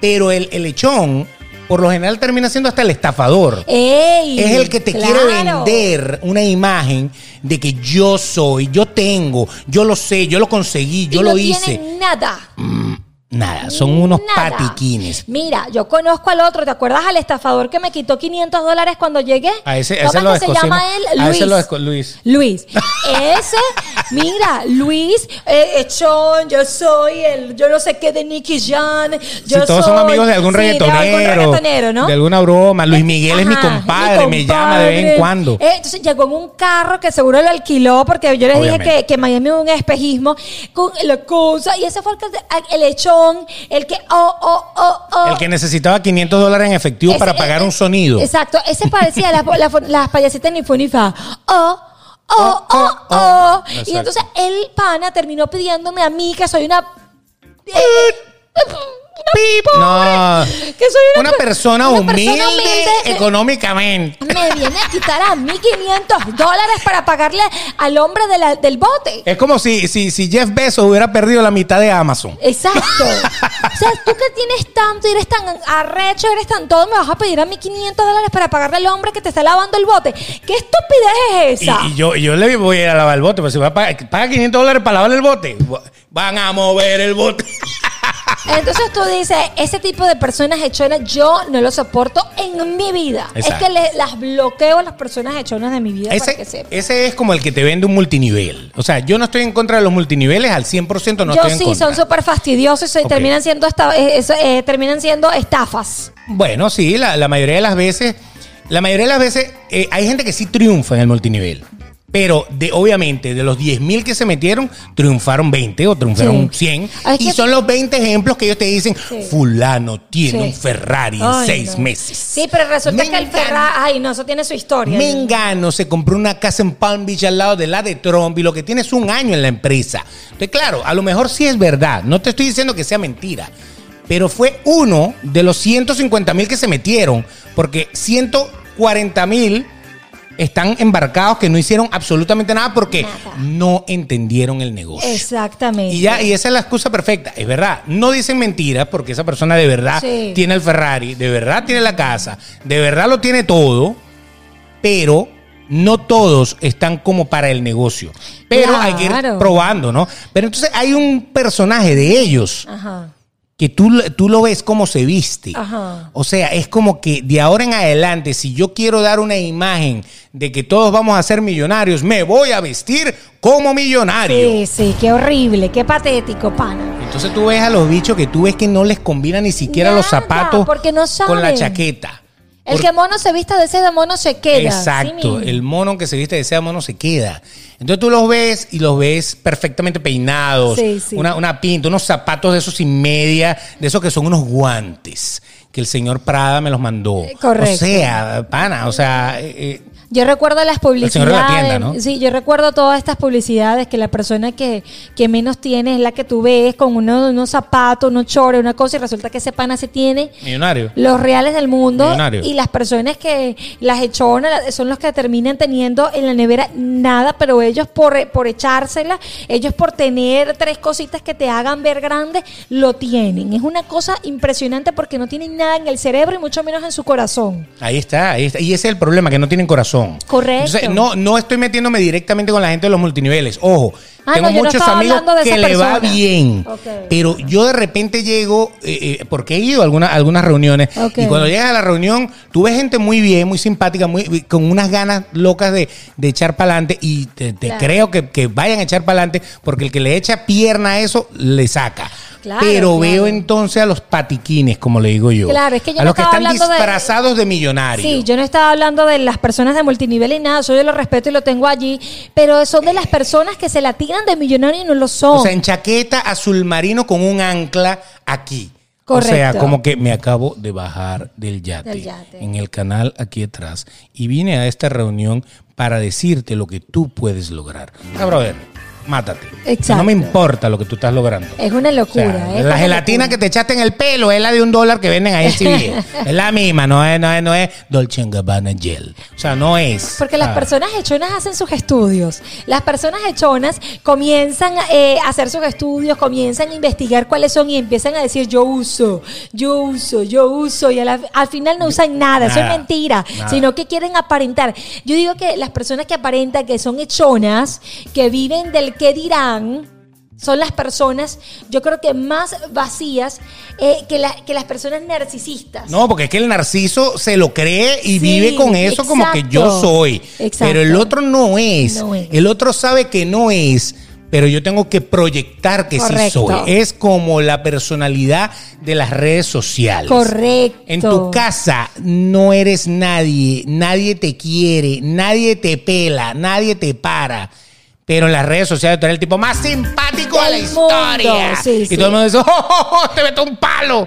Pero el, el lechón, por lo general, termina siendo hasta el estafador. Ey, Es el que te claro. quiere vender una imagen de que yo soy, yo tengo, yo lo sé, yo lo conseguí, yo y lo hice. tienen nada. Nada, son unos Nada. patiquines. Mira, yo conozco al otro. ¿Te acuerdas al estafador que me quitó 500 dólares cuando llegué? A ese, a ¿Cómo ese es lo que se llama él? A Luis. ese lo Luis. Luis. Ese, mira, Luis, eh, echón, yo soy el, yo no sé qué de Nicky Jan. Yo Si todos son amigos de algún sí, reggaetonero. De algún reggaetonero, ¿no? De alguna broma. Luis Eh, Miguel es mi ajá, compadre, mi me llama de vez en cuando. Eh, entonces llegó en un carro que seguro lo alquiló porque yo les dije que, que Miami es un espejismo con la cosa. Y ese fue el, el echón, el que, oh, oh, oh, oh. El que necesitaba 500 dólares en efectivo Ese- para pagar un sonido. Exacto, ese parecía las la, las payasitas ni fu ni fa. Oh, oh, Oh, oh, oh. Y entonces el pana terminó pidiéndome a mí que soy una. Eh, pobre, No. que soy una, Una per- persona una humilde, persona humilde. económicamente. Me viene a quitar a mí 500 dólares para pagarle al hombre de la- del bote. Es como si, si, si Jeff Bezos hubiera perdido la mitad de Amazon. Exacto. o sea, tú que tienes tanto, y eres tan arrecho, eres tan todo, me vas a pedir a mí 500 dólares para pagarle al hombre que te está lavando el bote. ¿Qué estupidez es esa? y yo, yo le voy a ir a lavar el bote, pero si va a pagar, paga 500 dólares para lavar el bote, van a mover el bote. Entonces tú dices, ese tipo de personas hechonas yo no lo soporto en mi vida. Exacto. Es que le- las bloqueo a las personas hechonas de mi vida para que Ese, sepan. ese es como el que te vende un multinivel. O sea, yo no estoy en contra de los multiniveles, al 100% no yo estoy en sí, contra. son súper fastidiosos y terminan, siendo esta- eh, eh, terminan siendo estafas. Bueno, sí, la, la mayoría de las veces, la mayoría de las veces eh, hay gente que sí triunfa en el multinivel. Pero de, obviamente, de los 10 mil que se metieron, triunfaron 20 o triunfaron Sí. 100. Ah, es y son los 20 ejemplos que ellos te dicen, Sí. fulano tiene Sí. un Ferrari en Ay, 6 no. meses. Sí, pero resulta que el Ferrari, ay, no, eso tiene su historia. Mengano se compró una casa en Palm Beach al lado de la de Trump y lo que tiene es un año en la empresa. Entonces, claro, a lo mejor sí es verdad. No te estoy diciendo que sea mentira. Pero fue uno de los 150 mil que se metieron, porque 140 mil están embarcados que no hicieron absolutamente nada porque Nada. no entendieron el negocio. Exactamente. Y ya, y esa es la excusa perfecta. Es verdad, no dicen mentiras porque esa persona de verdad Sí. tiene el Ferrari, de verdad tiene la casa, de verdad lo tiene todo, pero no todos están como para el negocio. Pero hay que ir probando, ¿no? Pero entonces hay un personaje de ellos Ajá. Que tú, tú lo ves como se viste. Ajá. O sea, es como que de ahora en adelante, si yo quiero dar una imagen de que todos vamos a ser millonarios, me voy a vestir como millonario. Sí, sí, qué horrible, qué patético, pana. Entonces tú ves a los bichos que tú ves que no les combina ni siquiera los zapatos porque no con la chaqueta. El que mono se vista de seda, mono se queda. Exacto, Sí el mono que se viste de sea mono se queda. Entonces tú los ves y los ves perfectamente peinados, Sí, sí. Una, una pinta, unos zapatos de esos sin media, de esos que son unos guantes que el señor Prada me los mandó. correcto. O sea, pana, o sea, eh, eh, Yo recuerdo las la publicidades. tienda, ¿no? Sí, yo recuerdo todas estas publicidades que la persona que, que menos tiene es la que tú ves con uno- unos zapatos, unos chores, una cosa, y resulta que ese pana se tiene millonario. los reales del mundo Millonario. y las personas que las hechonas la- son los que terminan teniendo en la nevera nada, pero ellos por, por echársela, ellos por tener tres cositas que te hagan ver grande, lo tienen. Es una cosa impresionante porque no tienen nada en el cerebro y mucho menos en su corazón. Ahí está, ahí está. Y ese es el problema, que no tienen corazón. Correcto. Entonces, no, no estoy metiéndome directamente con la gente de los multiniveles. Ojo, Ah, tengo no, muchos amigos que le va bien. Pero yo de repente llego, eh, eh, porque he ido a alguna- algunas reuniones, y cuando llegas a la reunión, tú ves gente muy bien, muy simpática, muy, con unas ganas locas de, de echar para adelante, y te, te Claro. creo que, que vayan a echar para adelante, porque el que le echa pierna a eso, le saca. Claro, Pero claro. veo entonces a los patiquines, como le digo yo. Claro, es que yo a no los que están de- disfrazados de, millonarios. Sí, yo no estaba hablando de las personas de multinivel y nada, eso yo lo respeto y lo tengo allí, pero son de las personas que se la tiran de millonario y no lo son. O sea, en chaqueta azul marino con un ancla aquí. Correcto. O sea, como que me acabo de bajar del yate, Del yate. en el canal aquí atrás y vine a esta reunión para decirte lo que tú puedes lograr. Ah, brother, mátate. Exacto. No me importa lo que tú estás logrando. es una O locura. sea, es la gelatina locura. que te echaste en el pelo es la de un dólar que venden ahí en CBS. es la misma, no es, no es, no es Dolce Gabbana Gel. O sea, no es. Porque las Ah. personas hechonas hacen sus estudios. Las personas hechonas comienzan eh, a hacer sus estudios, comienzan a investigar cuáles son y empiezan a decir yo uso, yo uso, yo uso y la- al final no usan nada. Eso es mentira, nada. sino que quieren aparentar. Yo digo que las personas que aparentan que son hechonas, que viven del qué dirán, son las personas, yo creo que más vacías eh, que, la- que las personas narcisistas. No, porque es que el narciso se lo cree y Sí, vive con eso como que yo soy. Exacto. Pero el otro no es. No es. El otro sabe que no es. Pero yo tengo que proyectar que sí soy. Es como la personalidad de las redes sociales. Correcto. En tu casa no eres nadie, nadie te quiere, nadie te pela, nadie te para. Pero en las redes sociales tú eres el tipo más simpático de la historia. sí, y sí. todo el mundo dice, ¡Oh, oh, oh, te meto un palo!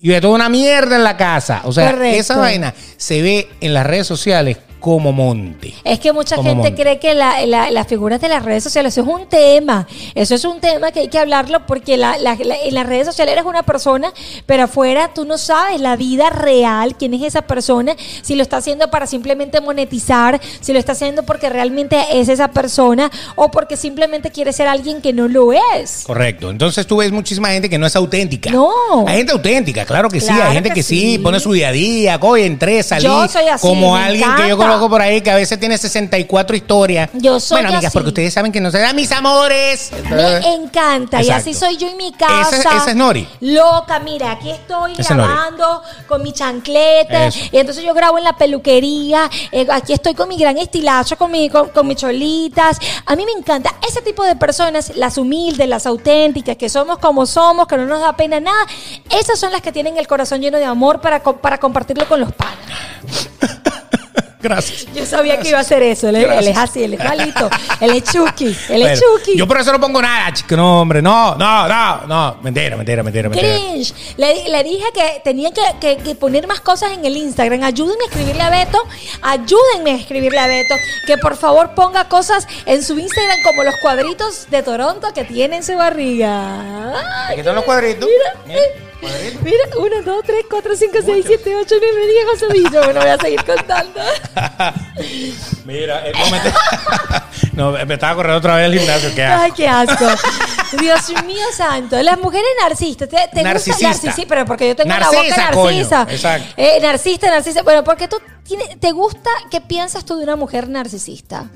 Y ve toda una mierda en la casa. O sea, Correcto. esa vaina se ve en las redes sociales como monte. Es que mucha gente monte. cree que la- la- las figuras de las redes sociales eso es un tema. Eso es un tema que hay que hablarlo porque la- en las redes sociales eres una persona, pero afuera tú no sabes la vida real, quién es esa persona, si lo está haciendo para simplemente monetizar, si lo está haciendo porque realmente es esa persona o porque simplemente quiere ser alguien que no lo es. Correcto. Entonces tú ves muchísima gente que no es auténtica. No. Hay gente auténtica, claro que sí. Hay gente que, que sí. sí. pone su día a día, coge, entré, salí. Yo soy así, Como alguien que yo encanta. Conozco por ahí que a veces tiene 64 historias. Yo soy Bueno, amigas, así. porque ustedes saben que no se dan mis amores. Me encanta y así soy yo en mi casa. Esa- esa es Nori. Loca, mira, aquí estoy Esa es Nori. grabando con mi chancleta Eso. y entonces yo grabo en la peluquería. eh, aquí estoy con mi gran estilacho, con, mi, con, con mis cholitas. A mí me encanta ese tipo de personas, las humildes, las auténticas, que somos como somos, que no nos da pena nada. Esas son las que tienen el corazón lleno de amor para, para compartirlo con los panas. Gracias. Yo sabía que iba a hacer eso. Él, él es así, él es malito. Él es Chucky. Él es Chucky. yo por eso no pongo nada, chico. No, hombre, no, no, no, no. Mentira, mentira, mentira, mentira. Cringe. Le, le dije que tenía que, que- que poner más cosas en el Instagram. Ayúdenme a escribirle a Beto. Ayúdenme a escribirle a Beto. Que por favor ponga cosas en su Instagram como los cuadritos de Toronto que tiene en su barriga. Ay, Aquí están los cuadritos. Mira, Mira, eh, cuadritos. Mira, 1, 2, 3, 4, 5, 6, 7, 8, 9, 10, 11, 12. Bueno, voy a seguir contando. Mira, el momento. no, me estaba corriendo otra vez al gimnasio. ¿qué hago? Ay, qué asco. Dios mío santo. Las mujeres narcisistas. ¿Te, te Narcisista. gusta narcisista? Pero porque yo tengo Narcisa, la boca coño. narcisa. Exacto. Eh, narcisista, narcisa. Bueno, porque tú tienes, te gusta, ¿qué piensas tú de una mujer narcisista?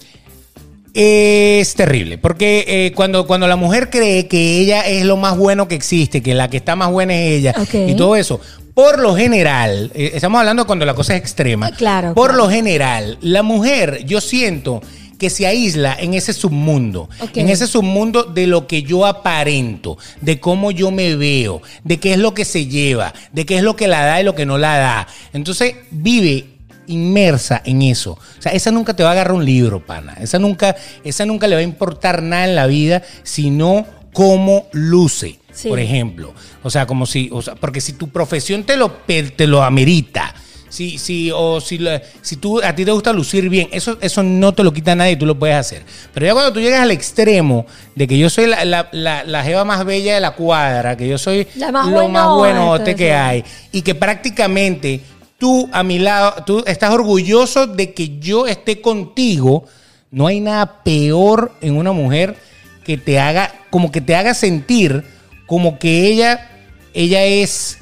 Es terrible, porque eh, cuando, cuando la mujer cree que ella es lo más bueno que existe, que la que está más buena es ella, y todo eso, por lo general, eh, estamos hablando cuando la cosa es extrema, Claro, por claro. lo general, la mujer, yo siento que se aísla en ese submundo, en ese submundo de lo que yo aparento, de cómo yo me veo, de qué es lo que se lleva, de qué es lo que la da y lo que no la da. Entonces vive inmersa en eso. O sea, esa nunca te va a agarrar un libro, pana. Esa nunca, esa nunca le va a importar nada en la vida, sino cómo luce, Sí. por ejemplo. O sea, como si, o sea, porque si tu profesión te lo, te lo amerita, si, si, o si, si tú, a ti te gusta lucir bien, eso, eso no te lo quita nadie y tú lo puedes hacer. Pero ya cuando tú llegas al extremo de que yo soy la, la, la, la jeva más bella de la cuadra, que yo soy más lo más buenote que sí. hay, y que prácticamente tú a mi lado, tú estás orgulloso de que yo esté contigo, no hay nada peor en una mujer que te haga, como que te haga sentir como que ella, ella es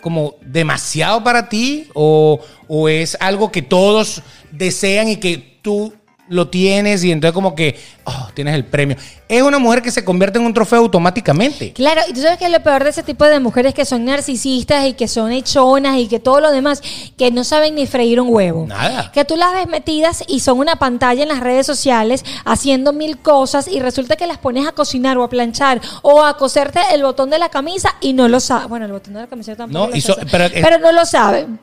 como demasiado para ti o, o es algo que todos desean y que tú lo tienes y entonces como que oh, tienes el premio. Es una mujer que se convierte en un trofeo automáticamente. Claro, y tú sabes que lo peor de ese tipo de mujeres que son narcisistas y que son hechonas y que todo lo demás, que no saben ni freír un huevo. Nada. Que tú las ves metidas y son una pantalla en las redes sociales haciendo mil cosas y resulta que las pones a cocinar o a planchar o a coserte el botón de la camisa y no lo saben. Bueno, el botón de la camisa tampoco No, lo so- pero no lo saben.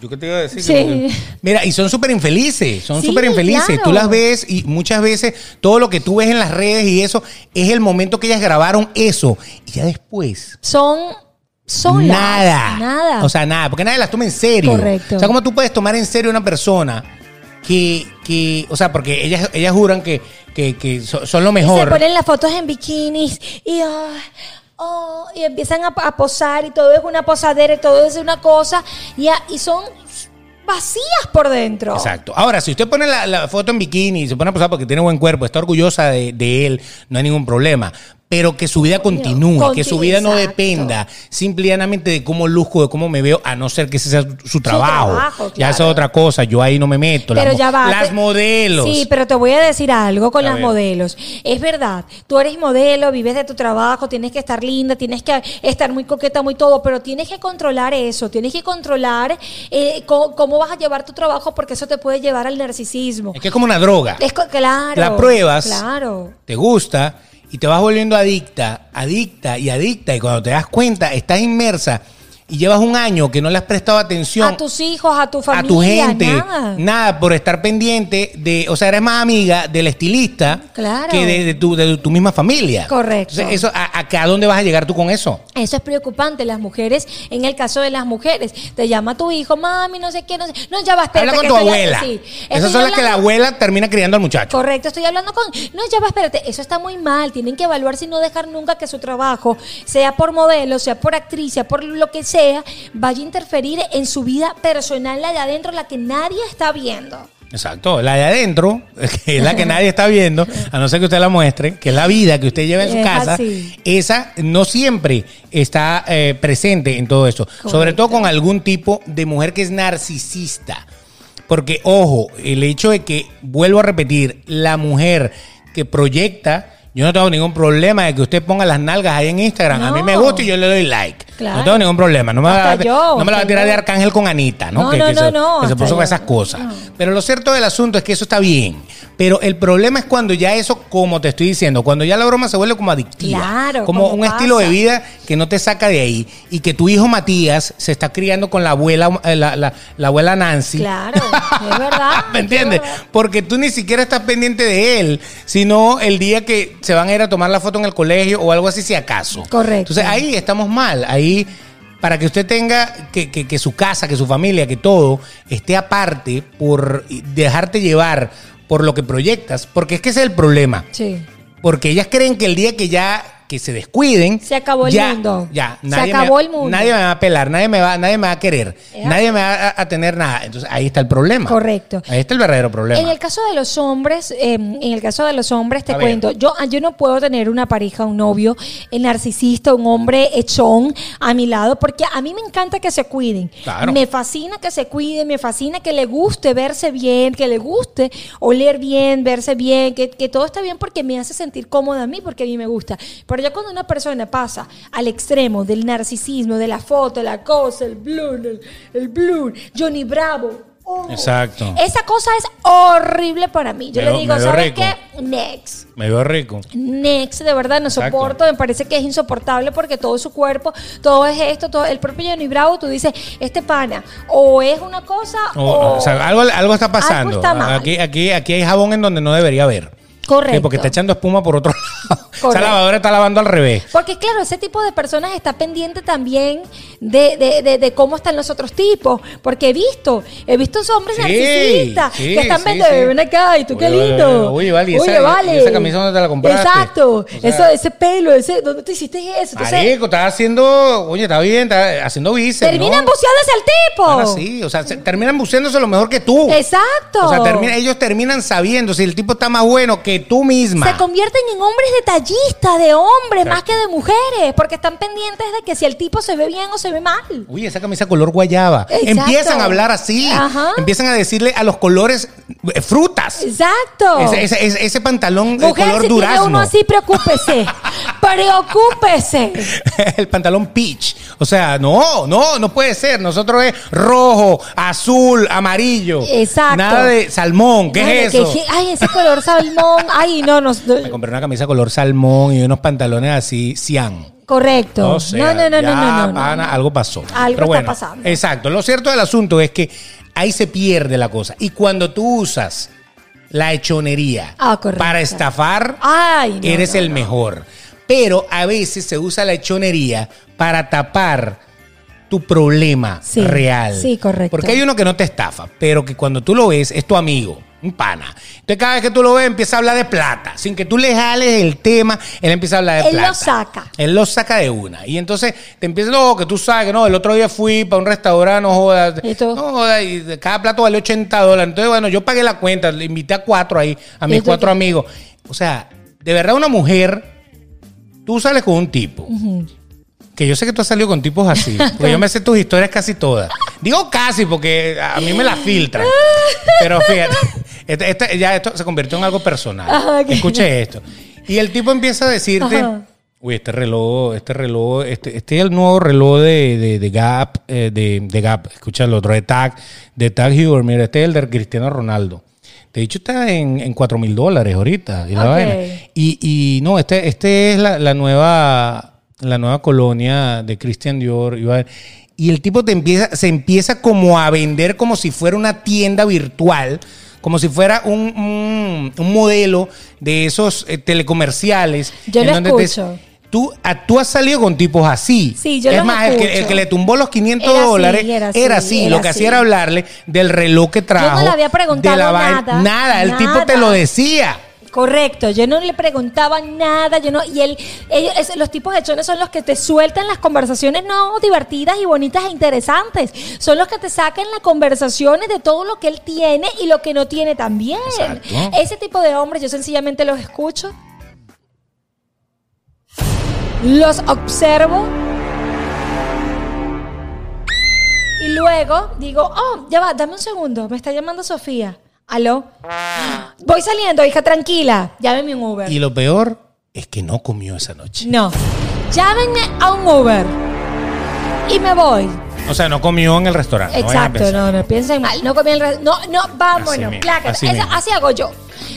Yo qué te iba a decir. Sí. Que- Mira, y son súper infelices, son Sí, súper infelices. claro. Tú las ves y muchas veces todo lo que tú ves en las redes y eso es el momento que ellas grabaron eso. Y ya después. Son solas. Nada. Nada. O sea, nada, porque nadie las toma en serio. Correcto. O sea, ¿cómo tú puedes tomar en serio a una persona que, que o sea, porque ellas, ellas juran que, que, que so- son lo Y mejor. se ponen las fotos en bikinis y, oh, y empiezan a, posar y todo es una posadera y todo es una cosa y, a- y son vacías por dentro. Exacto. Ahora, si usted pone la, foto en bikini y se pone a posar porque tiene buen cuerpo, está orgullosa de él, no hay ningún problema. Pero que su vida continúe, que su vida no dependa simple y llanamente de cómo luzco, de cómo me veo, a no ser que ese sea su, su trabajo. trabajo, Ya claro. esa es otra cosa, yo ahí no me meto. Pero las, ya va. Las te- modelos. Sí, pero te voy a decir algo con A las ver. modelos. Es verdad, tú eres modelo, vives de tu trabajo, tienes que estar linda, tienes que estar muy coqueta, muy todo, pero tienes que controlar eso, tienes que controlar eh, cómo, vas a llevar tu trabajo porque eso te puede llevar al narcisismo. Es que es como una droga. Es claro. La pruebas. Claro. te gusta y te vas volviendo adicta, adicta y adicta. Y cuando te das cuenta, estás inmersa y llevas un año que no le has prestado atención A tus hijos, a tu familia, a tu gente, nada. por estar pendiente de, o sea, eres más amiga del estilista Claro. que de, de tu, de tu misma familia. Correcto. Entonces, eso, a, a, ¿a dónde vas a llegar tú con eso? Eso es preocupante. Las mujeres, en el caso de las mujeres, te llama tu hijo, mami, no sé qué, no sé. No, ya va, espérate. Habla con que tu abuela. sí. Esas son las que la abuela termina criando al muchacho. Correcto, estoy hablando con. No, ya va, espérate. Eso está muy mal. Tienen que evaluar si no dejar nunca que su trabajo, sea por modelo, sea por actriz, sea por lo que sea, vaya a interferir en su vida personal, la de adentro, la que nadie está viendo. Exacto, la de adentro, que es la que nadie está viendo, a no ser que usted la muestre, que es la vida que usted lleva en su casa, así. esa no siempre está eh, presente en todo eso. Sobre todo con algún tipo de mujer que es narcisista. Porque, ojo, el hecho de que, vuelvo a repetir, la mujer que proyecta, yo no tengo ningún problema de que usted ponga las nalgas ahí en Instagram. A mí me gusta y yo le doy like. Claro. No tengo ningún problema. No me, va, yo, no me la va a tirar de arcángel con Anita, ¿no? No, que, no, que no, se, que se puso con esas cosas. Pero lo cierto del asunto es que eso está bien. Pero el problema es cuando ya eso, como te estoy diciendo, cuando ya la broma se vuelve como adictiva. Claro, Como como un estilo de vida que no te saca de ahí. Y que tu hijo Matías se está criando con la abuela, eh, la, la- la abuela Nancy. Claro, es verdad. ¿Me entiendes? Porque tú ni siquiera estás pendiente de él, sino el día que se van a ir a tomar la foto en el colegio o algo así, si acaso. Correcto. Entonces ahí estamos mal. Ahí, para que usted tenga que, que- que su casa, que su familia, que todo esté aparte por dejarte llevar por lo que proyectas, porque es que ese es el problema. Sí. Porque ellas creen que el día que ya que se descuiden, Se acabó el ya, mundo. Ya, Se nadie acabó me, el mundo. Nadie me va a pelar, nadie me va, nadie me va a querer, nadie me va a, a tener nada. Entonces ahí está el problema. Correcto. Ahí está el verdadero problema. En el caso de los hombres, eh, en el caso de los hombres, te A ver. cuento, yo, yo no puedo tener una pareja, un novio eh, narcisista, un hombre echón a mi lado, porque a mí me encanta que se cuiden. Claro. Me fascina que se cuiden, me fascina que le guste verse bien, que le guste oler bien, verse bien, que, que todo está bien porque me hace sentir cómoda a mí, porque a mí me gusta. Pero ya cuando una persona pasa al extremo del narcisismo, de la foto, la cosa, el blur, el, el blur, Johnny Bravo, Exacto. Esa cosa es horrible para mí. Yo Me le digo, ¿sabes rico. qué? Next. Me veo rico. Next, de verdad, no Exacto. soporto, me parece que es insoportable porque todo su cuerpo, todo es esto, todo el propio Johnny Bravo, tú dices, este pana, o es una cosa, O, o, o sea, algo, algo está pasando. está mal. Aquí, aquí, aquí hay jabón en donde no debería haber. Correcto. Sí, Porque está echando espuma por otro lado. Esa lavadora está lavando al revés. Porque claro, ese tipo de personas está pendiente también de, de- de- de cómo están los otros tipos. Porque he visto, he visto esos hombres Sí, narcisistas sí, que están viendo, ven acá, y tú qué Oye, lindo. oye, vale, ¿y esa- y esa camisa dónde te la compraste? Exacto, O sea- eso, ese pelo, ese, ¿dónde te hiciste eso? Entonces, Marico, estás haciendo, oye, está bien, está haciendo bíceps. terminan ¿no? buceándose al tipo. Ahora sí, o sea, se- terminan buceándose lo mejor que tú. Exacto. O sea, termina- ellos terminan sabiendo si el tipo está más bueno que tú misma. Se convierten en hombres detallistas, de hombres más que de mujeres, porque están pendientes de que si el tipo se ve bien o se ve mal. Uy, esa camisa color guayaba. Exacto. Empiezan a hablar así. Ajá. Empiezan a decirle a los colores eh, frutas. Exacto. Ese, ese- ese- ese pantalón de Mujer, color si tiene durazno. uno así, preocúpese. preocúpese. el pantalón peach. O sea, no, no, no puede ser. Nosotros es rojo, azul, amarillo. Exacto. Nada de salmón. ¿Qué Madre, es eso? que- ay, ese color salmón. Ay, no, no. no. Me compré una camisa color salmón y unos pantalones así, cian. Correcto. O sea, no, no, no, no, no, no, pana, no. algo pasó. Algo Pero está pasando. Exacto. Lo cierto del asunto es que ahí se pierde la cosa. Y cuando tú usas la hechonería Ah, para estafar, Ay, no, eres no, el no. mejor. Pero a veces se usa la hechonería para tapar tu problema Sí, real. sí, correcto. Porque hay uno que no te estafa, pero que cuando tú lo ves es tu amigo, un pana. Entonces cada vez que tú lo ves empieza a hablar de plata. Sin que tú le jales el tema, él empieza a hablar de Él lo plata. saca. Él lo saca de una. Y entonces te empieza, no, que tú sabes que no, el otro día fui para un restaurante, no jodas. ¿Y tú? No jodas, y cada plato vale 80 dólares. Entonces, bueno, yo pagué la cuenta, le invité a cuatro ahí, a ¿Y mis cuatro qué? amigos. O sea, de verdad una mujer, tú sales con un tipo. Que yo sé que tú has salido con tipos así. Porque yo me sé tus historias casi todas. Digo casi porque a mí me las filtran. Pero fíjate, este- este- ya esto se convirtió en algo personal. Ajá, ok. Escuche esto. Y el tipo empieza a decirte, Ajá. uy, este reloj, este reloj, este, este es el nuevo reloj de, de- de Gap, eh, de, de Gap, escucha el otro, de Tag, de Tag Heuer, mira, este es el de Cristiano Ronaldo. De hecho, está en, en 4 mil dólares ahorita. Y, la Ok. vaina. y, y no, este, este es la, la nueva, la nueva colonia de Christian Dior. y va- Y el tipo te empieza, se empieza como a vender como si fuera una tienda virtual, como si fuera un, un- un modelo de esos eh, telecomerciales. Yo lo te- escucho. tú, tú has salido con tipos así. Sí, yo Es los más, el que, el que le tumbó los 500 Era así, dólares era así, era así. era Lo que así. hacía era hablarle del reloj que trajo. le había preguntado de la nada, Nada, el tipo te lo decía. Correcto, yo no le preguntaba nada, yo no, y él, ellos, es- los tipos de chones son los que te sueltan las conversaciones no divertidas y bonitas e interesantes, son los que te sacan las conversaciones de todo lo que él tiene y lo que no tiene también. Exacto. Ese tipo de hombres yo sencillamente los escucho, los observo y luego digo, oh, ya va, dame un segundo, me está llamando Sofía. ¿Aló? Voy saliendo, hija, tranquila. Llámeme un Uber. Y lo peor es que no comió esa noche. No. Llámenme a un Uber. Y me voy. O sea, no comió en el restaurante. Exacto, no, no piensen mal. No comí el re- No, no, vámonos, Así mismo, así Esa- mismo. así hago yo.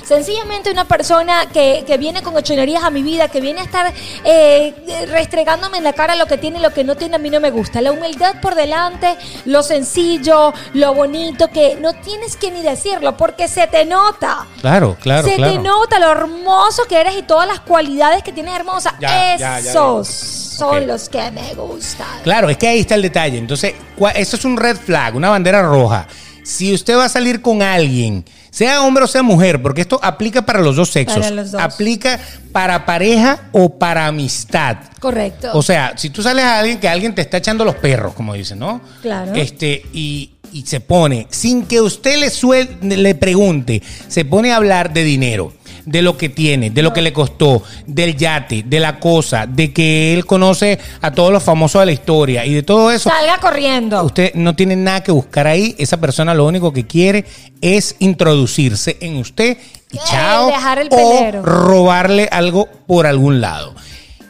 Sencillamente una persona que, que viene con ochonerías a mi vida, que viene a estar eh, restregándome en la cara lo que tiene y lo que no tiene, a mí no me gusta. La humildad por delante, lo sencillo, lo bonito, que no tienes que ni decirlo porque se te nota. Claro, claro, se claro. te nota lo hermoso que eres y todas las cualidades que tienes hermosas. Ya, ya, ya Esos son los que me gustan. Claro, es que ahí está el detalle. Entonces, eso es un red flag, una bandera roja. Si usted va a salir con alguien, sea hombre o sea mujer, porque esto aplica para los dos sexos, Para los dos. aplica para pareja o para amistad. Correcto. O sea, si tú sales a alguien que alguien te está echando los perros, como dicen, ¿no? Claro. Este, y, y se pone, sin que usted le, suel- le pregunte, se pone a hablar de dinero, de lo que tiene, de lo que le costó, del yate, de la cosa, de que él conoce a todos los famosos de la historia y de todo eso. Salga corriendo. Usted no tiene nada que buscar ahí. Esa persona lo único que quiere es introducirse en usted y chao. dejar el o robarle algo por algún lado.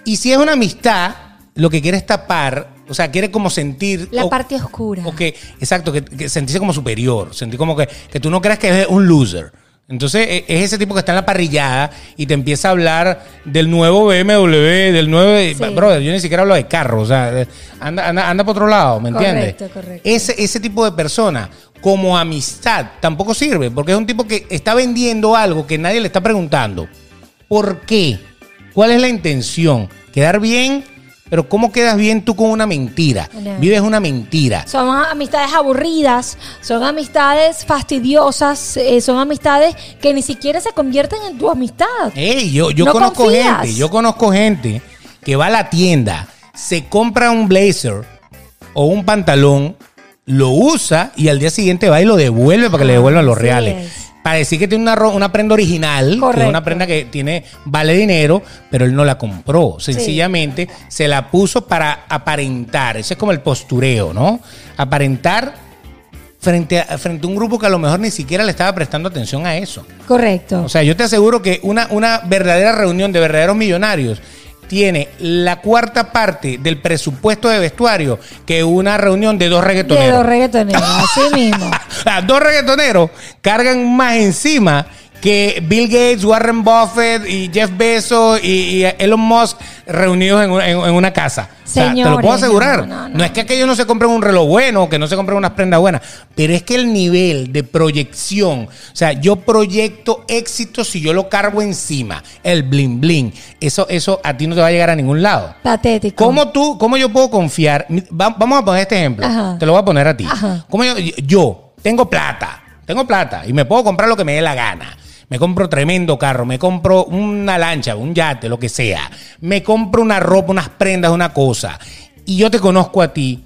Y si es una amistad, lo que quiere es tapar O sea, quiere como sentir... La o- parte oscura. o que, exacto, que, que sentirse como superior, sentir como que, que tú no creas que es un loser. Entonces e- es ese tipo que está en la parrillada y te empieza a hablar del nuevo BMW, del nuevo... Sí. Brother, yo ni siquiera hablo de carro, o sea, anda, anda, anda por otro lado, ¿me entiendes? Correcto, correcto. Ese, ese tipo de persona como amistad tampoco sirve, porque es un tipo que está vendiendo algo que nadie le está preguntando. ¿Por qué? ¿Cuál es la intención? ¿Quedar bien? Pero ¿cómo quedas bien tú con una mentira? No. Vives una mentira. Son amistades aburridas, son amistades fastidiosas, eh, son amistades que ni siquiera se convierten en tu amistad. Yo, yo No conozco confías. gente, yo conozco gente que va a la tienda, se compra un blazer o un pantalón, lo usa y al día siguiente va y lo devuelve para que le Ah, devuelvan los así reales. es. Para decir que tiene una, una prenda original, que es una prenda que tiene, vale dinero, pero él no la compró. Sencillamente se la puso para aparentar. Ese es como el postureo, ¿no? Aparentar frente a, frente a un grupo que a lo mejor ni siquiera le estaba prestando atención a eso. Correcto. O sea, yo te aseguro que una, una verdadera reunión de verdaderos millonarios tiene la cuarta parte del presupuesto de vestuario que una reunión de dos de reggaetoneros. los reggaetoneros, así mismo. Dos reggaetoneros cargan más encima que Bill Gates, Warren Buffett y Jeff Bezos y, y Elon Musk reunidos en una, en- en una casa. O sea, te lo Señores, puedo asegurar. no, No, no, no. es que aquellos no se compren un reloj bueno, que no se compren unas prendas buenas, pero es que el nivel de proyección, o sea, yo proyecto éxito si yo lo cargo encima, el bling bling, eso, eso a ti no te va a llegar a ningún lado. Patético. ¿Cómo tú, cómo yo puedo confiar? Va- Vamos a poner este ejemplo. Ajá. Te lo voy a poner a ti. Ajá. ¿Cómo yo, yo tengo plata, tengo plata y me puedo comprar lo que me dé la gana. Me compro tremendo carro, me compro una lancha, un yate, lo que sea. Me compro una ropa, unas prendas, una cosa. Y yo te conozco a ti.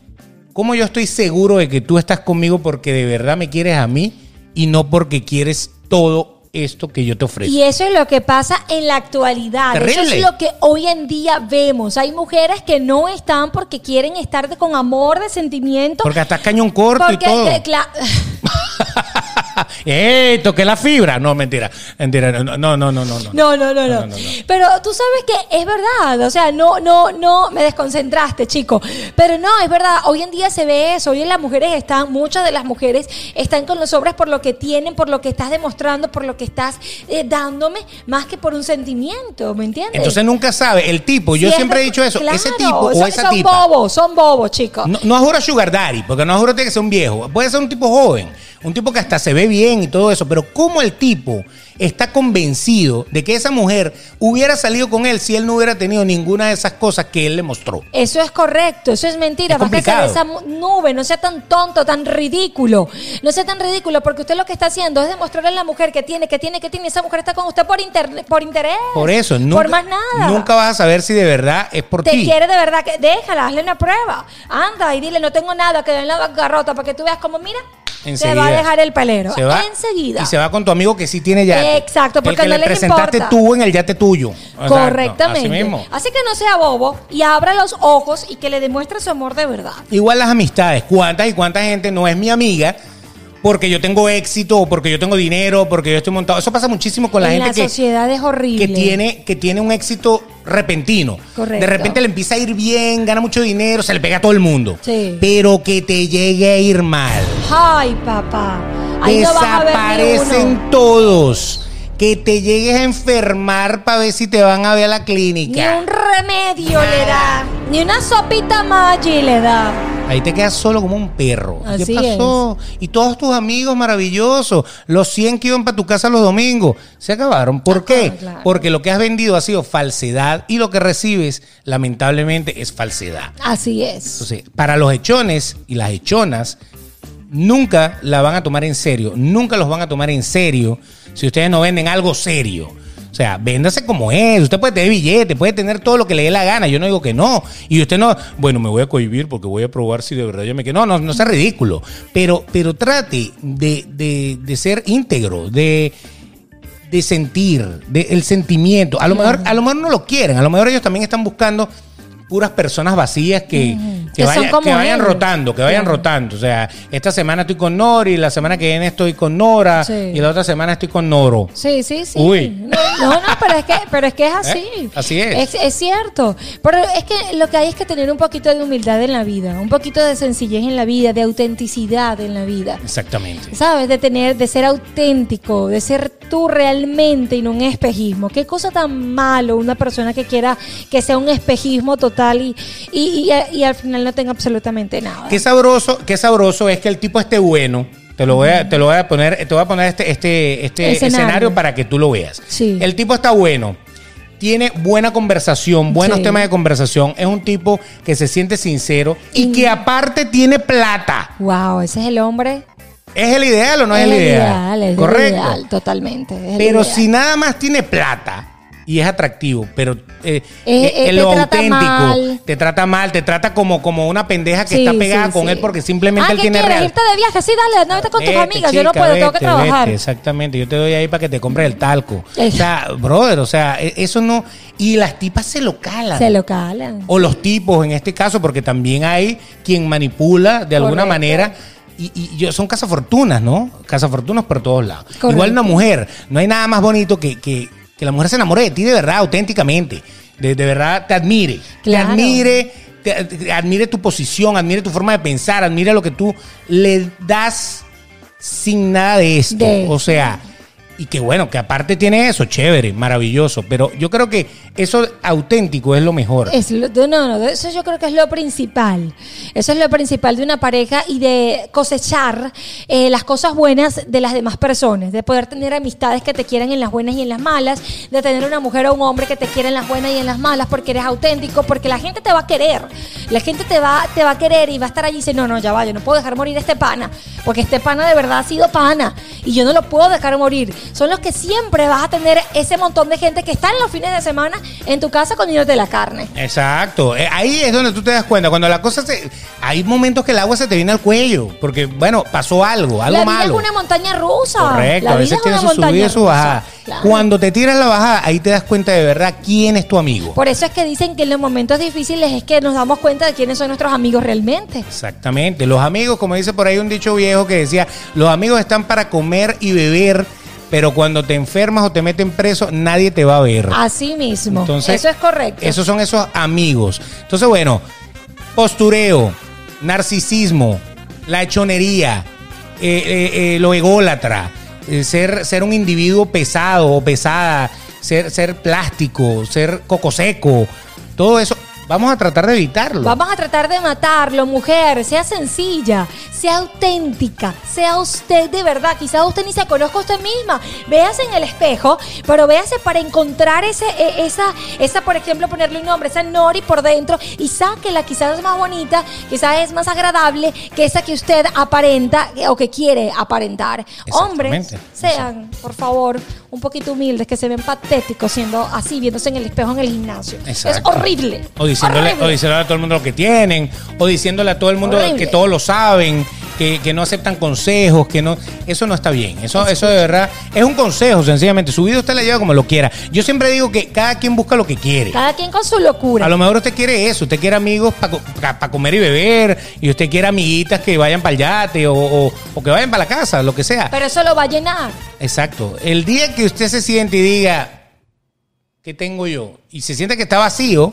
¿Cómo yo estoy seguro de que tú estás conmigo porque de verdad me quieres a mí y no porque quieres todo esto que yo te ofrezco? Y eso es lo que pasa en la actualidad. Eso es lo que hoy en día vemos. Hay mujeres que no están porque quieren estar de- con amor, de sentimiento. Porque hasta cañón corto y porque, todo. que- ¡Eh! Toqué la fibra. No, mentira. Mentira. No, no, no, no, no. no. No, no, no, no. Pero tú sabes que es verdad, o sea, no, no, no, me desconcentraste, chico. Pero no, es verdad, hoy en día se ve eso, hoy en las mujeres están, muchas de las mujeres están con los hombres por lo que tienen, por lo que estás demostrando, por lo que estás eh, dándome, más que por un sentimiento, ¿me entiendes? Entonces nunca sabe. El tipo, yo siempre he dicho eso. Claro, ese tipo o son, esa son tipa. bobos, son bobos, chicos. No, no juro sugar daddy, porque no juro que ser un viejo. Puede ser un tipo joven, un tipo que hasta se ve bien y todo eso. Pero ¿cómo el tipo está convencido de que esa mujer hubiera salido con él si él no hubiera tenido ninguna de esas cosas que él le mostró? Eso es correcto, eso es mentira. Es Bájese de complicado. esa mu- nube, no sea tan tonto, tan ridículo. No sea tan ridículo, porque usted lo que está haciendo es demostrarle a la mujer que tiene, que tiene, que tiene. Esa mujer está con usted por, internet, por interés. Por eso, nunca, Por más nada. nunca vas a saber si de verdad es por Te ti. quiere de verdad que déjala, hazle una prueba. Anda y dile, no tengo nada, quedó en la bancarrota para que tú veas como, mira, se Enseguida. va a dejar el pelero. Se va Enseguida. Y se va con tu amigo que sí tiene yate. Exacto, porque el que no le presentaste importa. tú en el yate tuyo. Exacto, Correctamente. así mismo. Así que no sea bobo y abra los ojos y que le demuestre su amor de verdad. Igual las amistades. ¿Cuántas y cuánta gente no es mi amiga? Porque yo tengo éxito, o porque yo tengo dinero, porque yo estoy montado. Eso pasa muchísimo con la en gente la que, sociedad es horrible. que tiene, que tiene un éxito repentino. Correcto. De repente le empieza a ir bien, gana mucho dinero, se le pega a todo el mundo. Sí. Pero que te llegue a ir mal. Ay, papá. Ahí no vas a ver ni uno. Desaparecen todos. Que te llegues a enfermar para ver si te van a ver a la Ni clínica. un remedio le da. Ni una sopita Maggi le da. Ahí te quedas solo como un perro. Así ¿Qué pasó? Y todos tus amigos maravillosos, los 100 que iban para tu casa los domingos, se acabaron. ¿Por Ajá, qué? claro. Porque lo que has vendido ha sido falsedad y lo que recibes, lamentablemente, es falsedad. Así es. Entonces, para los hechones y las hechonas, nunca la van a tomar en serio, nunca los van a tomar en serio si ustedes no venden algo serio. O sea, véndase como es. Usted puede tener billete, puede tener todo lo que le dé la gana. Yo no digo que no. Y usted no, bueno, me voy a cohibir porque voy a probar si de verdad yo me quedo. No, no, no sea ridículo. Pero, pero trate de, de, de ser íntegro, de, de sentir, el sentimiento. A lo mejor, a lo mejor no lo quieren, a lo mejor ellos también están buscando puras personas vacías que, Que, Que vaya- que vayan rotando, que vayan rotando. O sea, esta semana estoy con Nori, la semana que viene estoy con Nora Sí. y la otra semana estoy con Noro. Sí, sí, sí. Uy. No, no, pero es que, pero es, que es así. ¿Eh? Así es. es. es cierto. Pero es que lo que hay es que tener un poquito de humildad en la vida, un poquito de sencillez en la vida, de autenticidad en la vida. Exactamente. ¿Sabes? De tener, de ser auténtico, de ser tú realmente y no un espejismo. Qué cosa tan malo una persona que quiera que sea un espejismo total y, y, y- y al final no tenga absolutamente nada. Qué sabroso, qué sabroso es que el tipo esté bueno. Te lo voy a, te lo voy a poner, te voy a poner este, este, este Escenario. escenario. para que tú lo veas. Sí. El tipo está bueno. Tiene buena conversación, buenos Sí. temas de conversación. Es un tipo que se siente sincero y Y- que aparte tiene plata. Wow, ese es el hombre. ¿Es el ideal o no es, el ideal? es el Correcto. ideal, totalmente. es el Pero ideal. si nada más tiene plata y es atractivo, pero eh, Eh, eh, eh, lo te auténtico, mal. te trata mal, te trata como, como una pendeja que Sí, está pegada sí, con sí. él porque simplemente ah, él ¿qué tiene quieres? real. irte de viaje? Sí, dale, no vete con tus Vete, amigas. yo no puedo, tengo que trabajar. vete, exactamente, yo te doy ahí para que te compres el talco. O sea, brother, o sea, e- eso no. Y las tipas se lo calan. Se lo calan. O los tipos en este caso, porque también hay quien manipula de alguna Correcto. manera. Y, y yo, son cazafortunas, ¿no? Cazafortunas por todos lados. Correcto. Igual una mujer, no hay nada más bonito que, que, que la mujer se enamore de ti de verdad, auténticamente. De, de verdad te admire. Claro. Te admire, te, te admire tu posición, admire tu forma de pensar, admire lo que tú le das sin nada de esto. De- O sea, y que bueno, que aparte tiene eso, chévere, maravilloso. Pero yo creo que eso auténtico es lo mejor. Es no, no, eso yo creo que es lo principal. Eso es lo principal de una pareja y de cosechar eh, las cosas buenas de las demás personas, de poder tener amistades que te quieran en las buenas y en las malas, de tener una mujer o un hombre que te quiera en las buenas y en las malas porque eres auténtico, porque la gente te va a querer. La gente te va, te va a querer y va a estar allí y dice, no, no, ya va, yo no puedo dejar morir a este pana, porque este pana de verdad ha sido pana y yo no lo puedo dejar morir. Son los que siempre vas a tener ese montón de gente que está en los fines de semana en tu casa comiéndote la carne. Exacto. Eh, Ahí es donde tú te das cuenta. Cuando la cosa se. Hay momentos que el agua se te viene al cuello. Porque, bueno, pasó algo, algo la vida malo. es una montaña rusa. Correcto. La A vida veces es tiene su subida y su bajada. Claro. Cuando te tiras la bajada, ahí te das cuenta de verdad quién es tu amigo. Por eso es que dicen que en los momentos difíciles es que nos damos cuenta de quiénes son nuestros amigos realmente. Exactamente. Los amigos, como dice por ahí un dicho viejo que decía, los amigos están para comer y beber, pero cuando te enfermas o te meten preso, nadie te va a ver. Así mismo. Entonces, eso es correcto. Esos son esos amigos. Entonces, bueno, postureo, narcisismo, la hechonería, eh, eh, eh, lo ególatra, ser, ser un individuo pesado o pesada, ser, ser plástico, ser coco seco, todo eso, vamos a tratar de evitarlo. Vamos a tratar de matarlo, mujer. Sea sencilla, sea auténtica, sea usted de verdad. Quizás usted ni se conozca usted misma. Véase en el espejo, pero véase para encontrar ese, e- esa, esa, por ejemplo, ponerle un nombre, esa Nori por dentro y sáquela. Quizás es más bonita, quizás es más agradable que esa que usted aparenta o que quiere aparentar. Hombres, sean, por favor, un poquito humildes, que se ven patéticos siendo así, viéndose en el espejo en el gimnasio. Exacto. Es horrible. O diciéndole, o diciéndole a todo el mundo lo que tienen, o diciéndole a todo el mundo Horrible. que todos lo saben, que, que no aceptan consejos, que no. Eso no está bien. Eso, eso de verdad es un consejo, sencillamente. Su vida usted la lleva como lo quiera. Yo siempre digo que cada quien busca lo que quiere. Cada quien con su locura. A lo mejor usted quiere eso, usted quiere amigos para comer y beber, y usted quiere amiguitas que vayan para el yate o, o- o que vayan para la casa, lo que sea. Pero eso lo va a llenar. Exacto. El día que usted se siente y diga, ¿qué tengo yo? Y se siente que está vacío,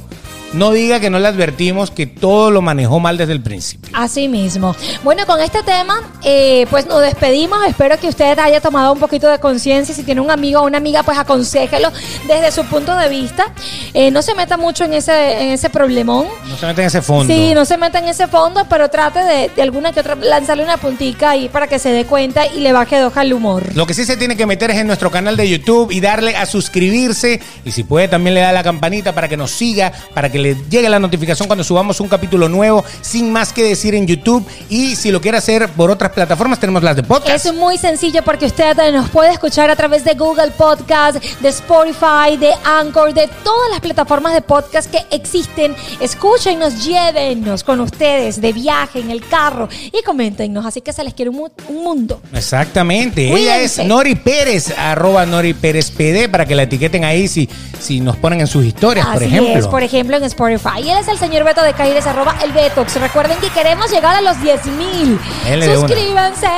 no diga que no le advertimos que todo lo manejó mal desde el principio. Así mismo. Bueno, con este tema, eh, pues nos despedimos. Espero que usted haya tomado un poquito de conciencia. Si tiene un amigo o una amiga, pues aconsejelo desde su punto de vista. Eh, no se meta mucho en ese, en ese problemón. No se mete en ese fondo. Sí, no se meta en ese fondo, pero trate de, de alguna que otra lanzarle una puntica ahí para que se dé cuenta y le baje de hoja el humor. Lo que sí se tiene que meter es en nuestro canal de YouTube y darle a suscribirse. Y si puede, también le da la campanita para que nos siga, para que le llegue la notificación cuando subamos un capítulo nuevo, sin más que decir en YouTube. Y si lo quiere hacer por otras plataformas, tenemos las de podcast. Es muy sencillo porque usted nos puede escuchar a través de Google Podcast, de Spotify, de Anchor, de todas las plataformas de podcast que existen. Escúchenos, llévenos con ustedes de viaje en el carro y coméntenos. Así que se les quiere un, mu- un mundo. Exactamente. Ella Cuídense. es Nori Pérez, arroba Nori Pérez PD, para que la etiqueten ahí si, si nos ponen en sus historias, por ejemplo. es. Por ejemplo, en Spotify. Y él es el señor Beto de Caires, arroba el Betox. Recuerden que queremos llegar a los 10 mil. Una. Suscríbanse,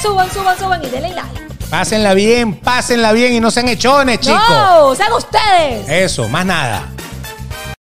suban, suban, suban y denle like. Pásenla bien, pásenla bien y no sean echones, chicos. No, sean ustedes. Eso, más nada.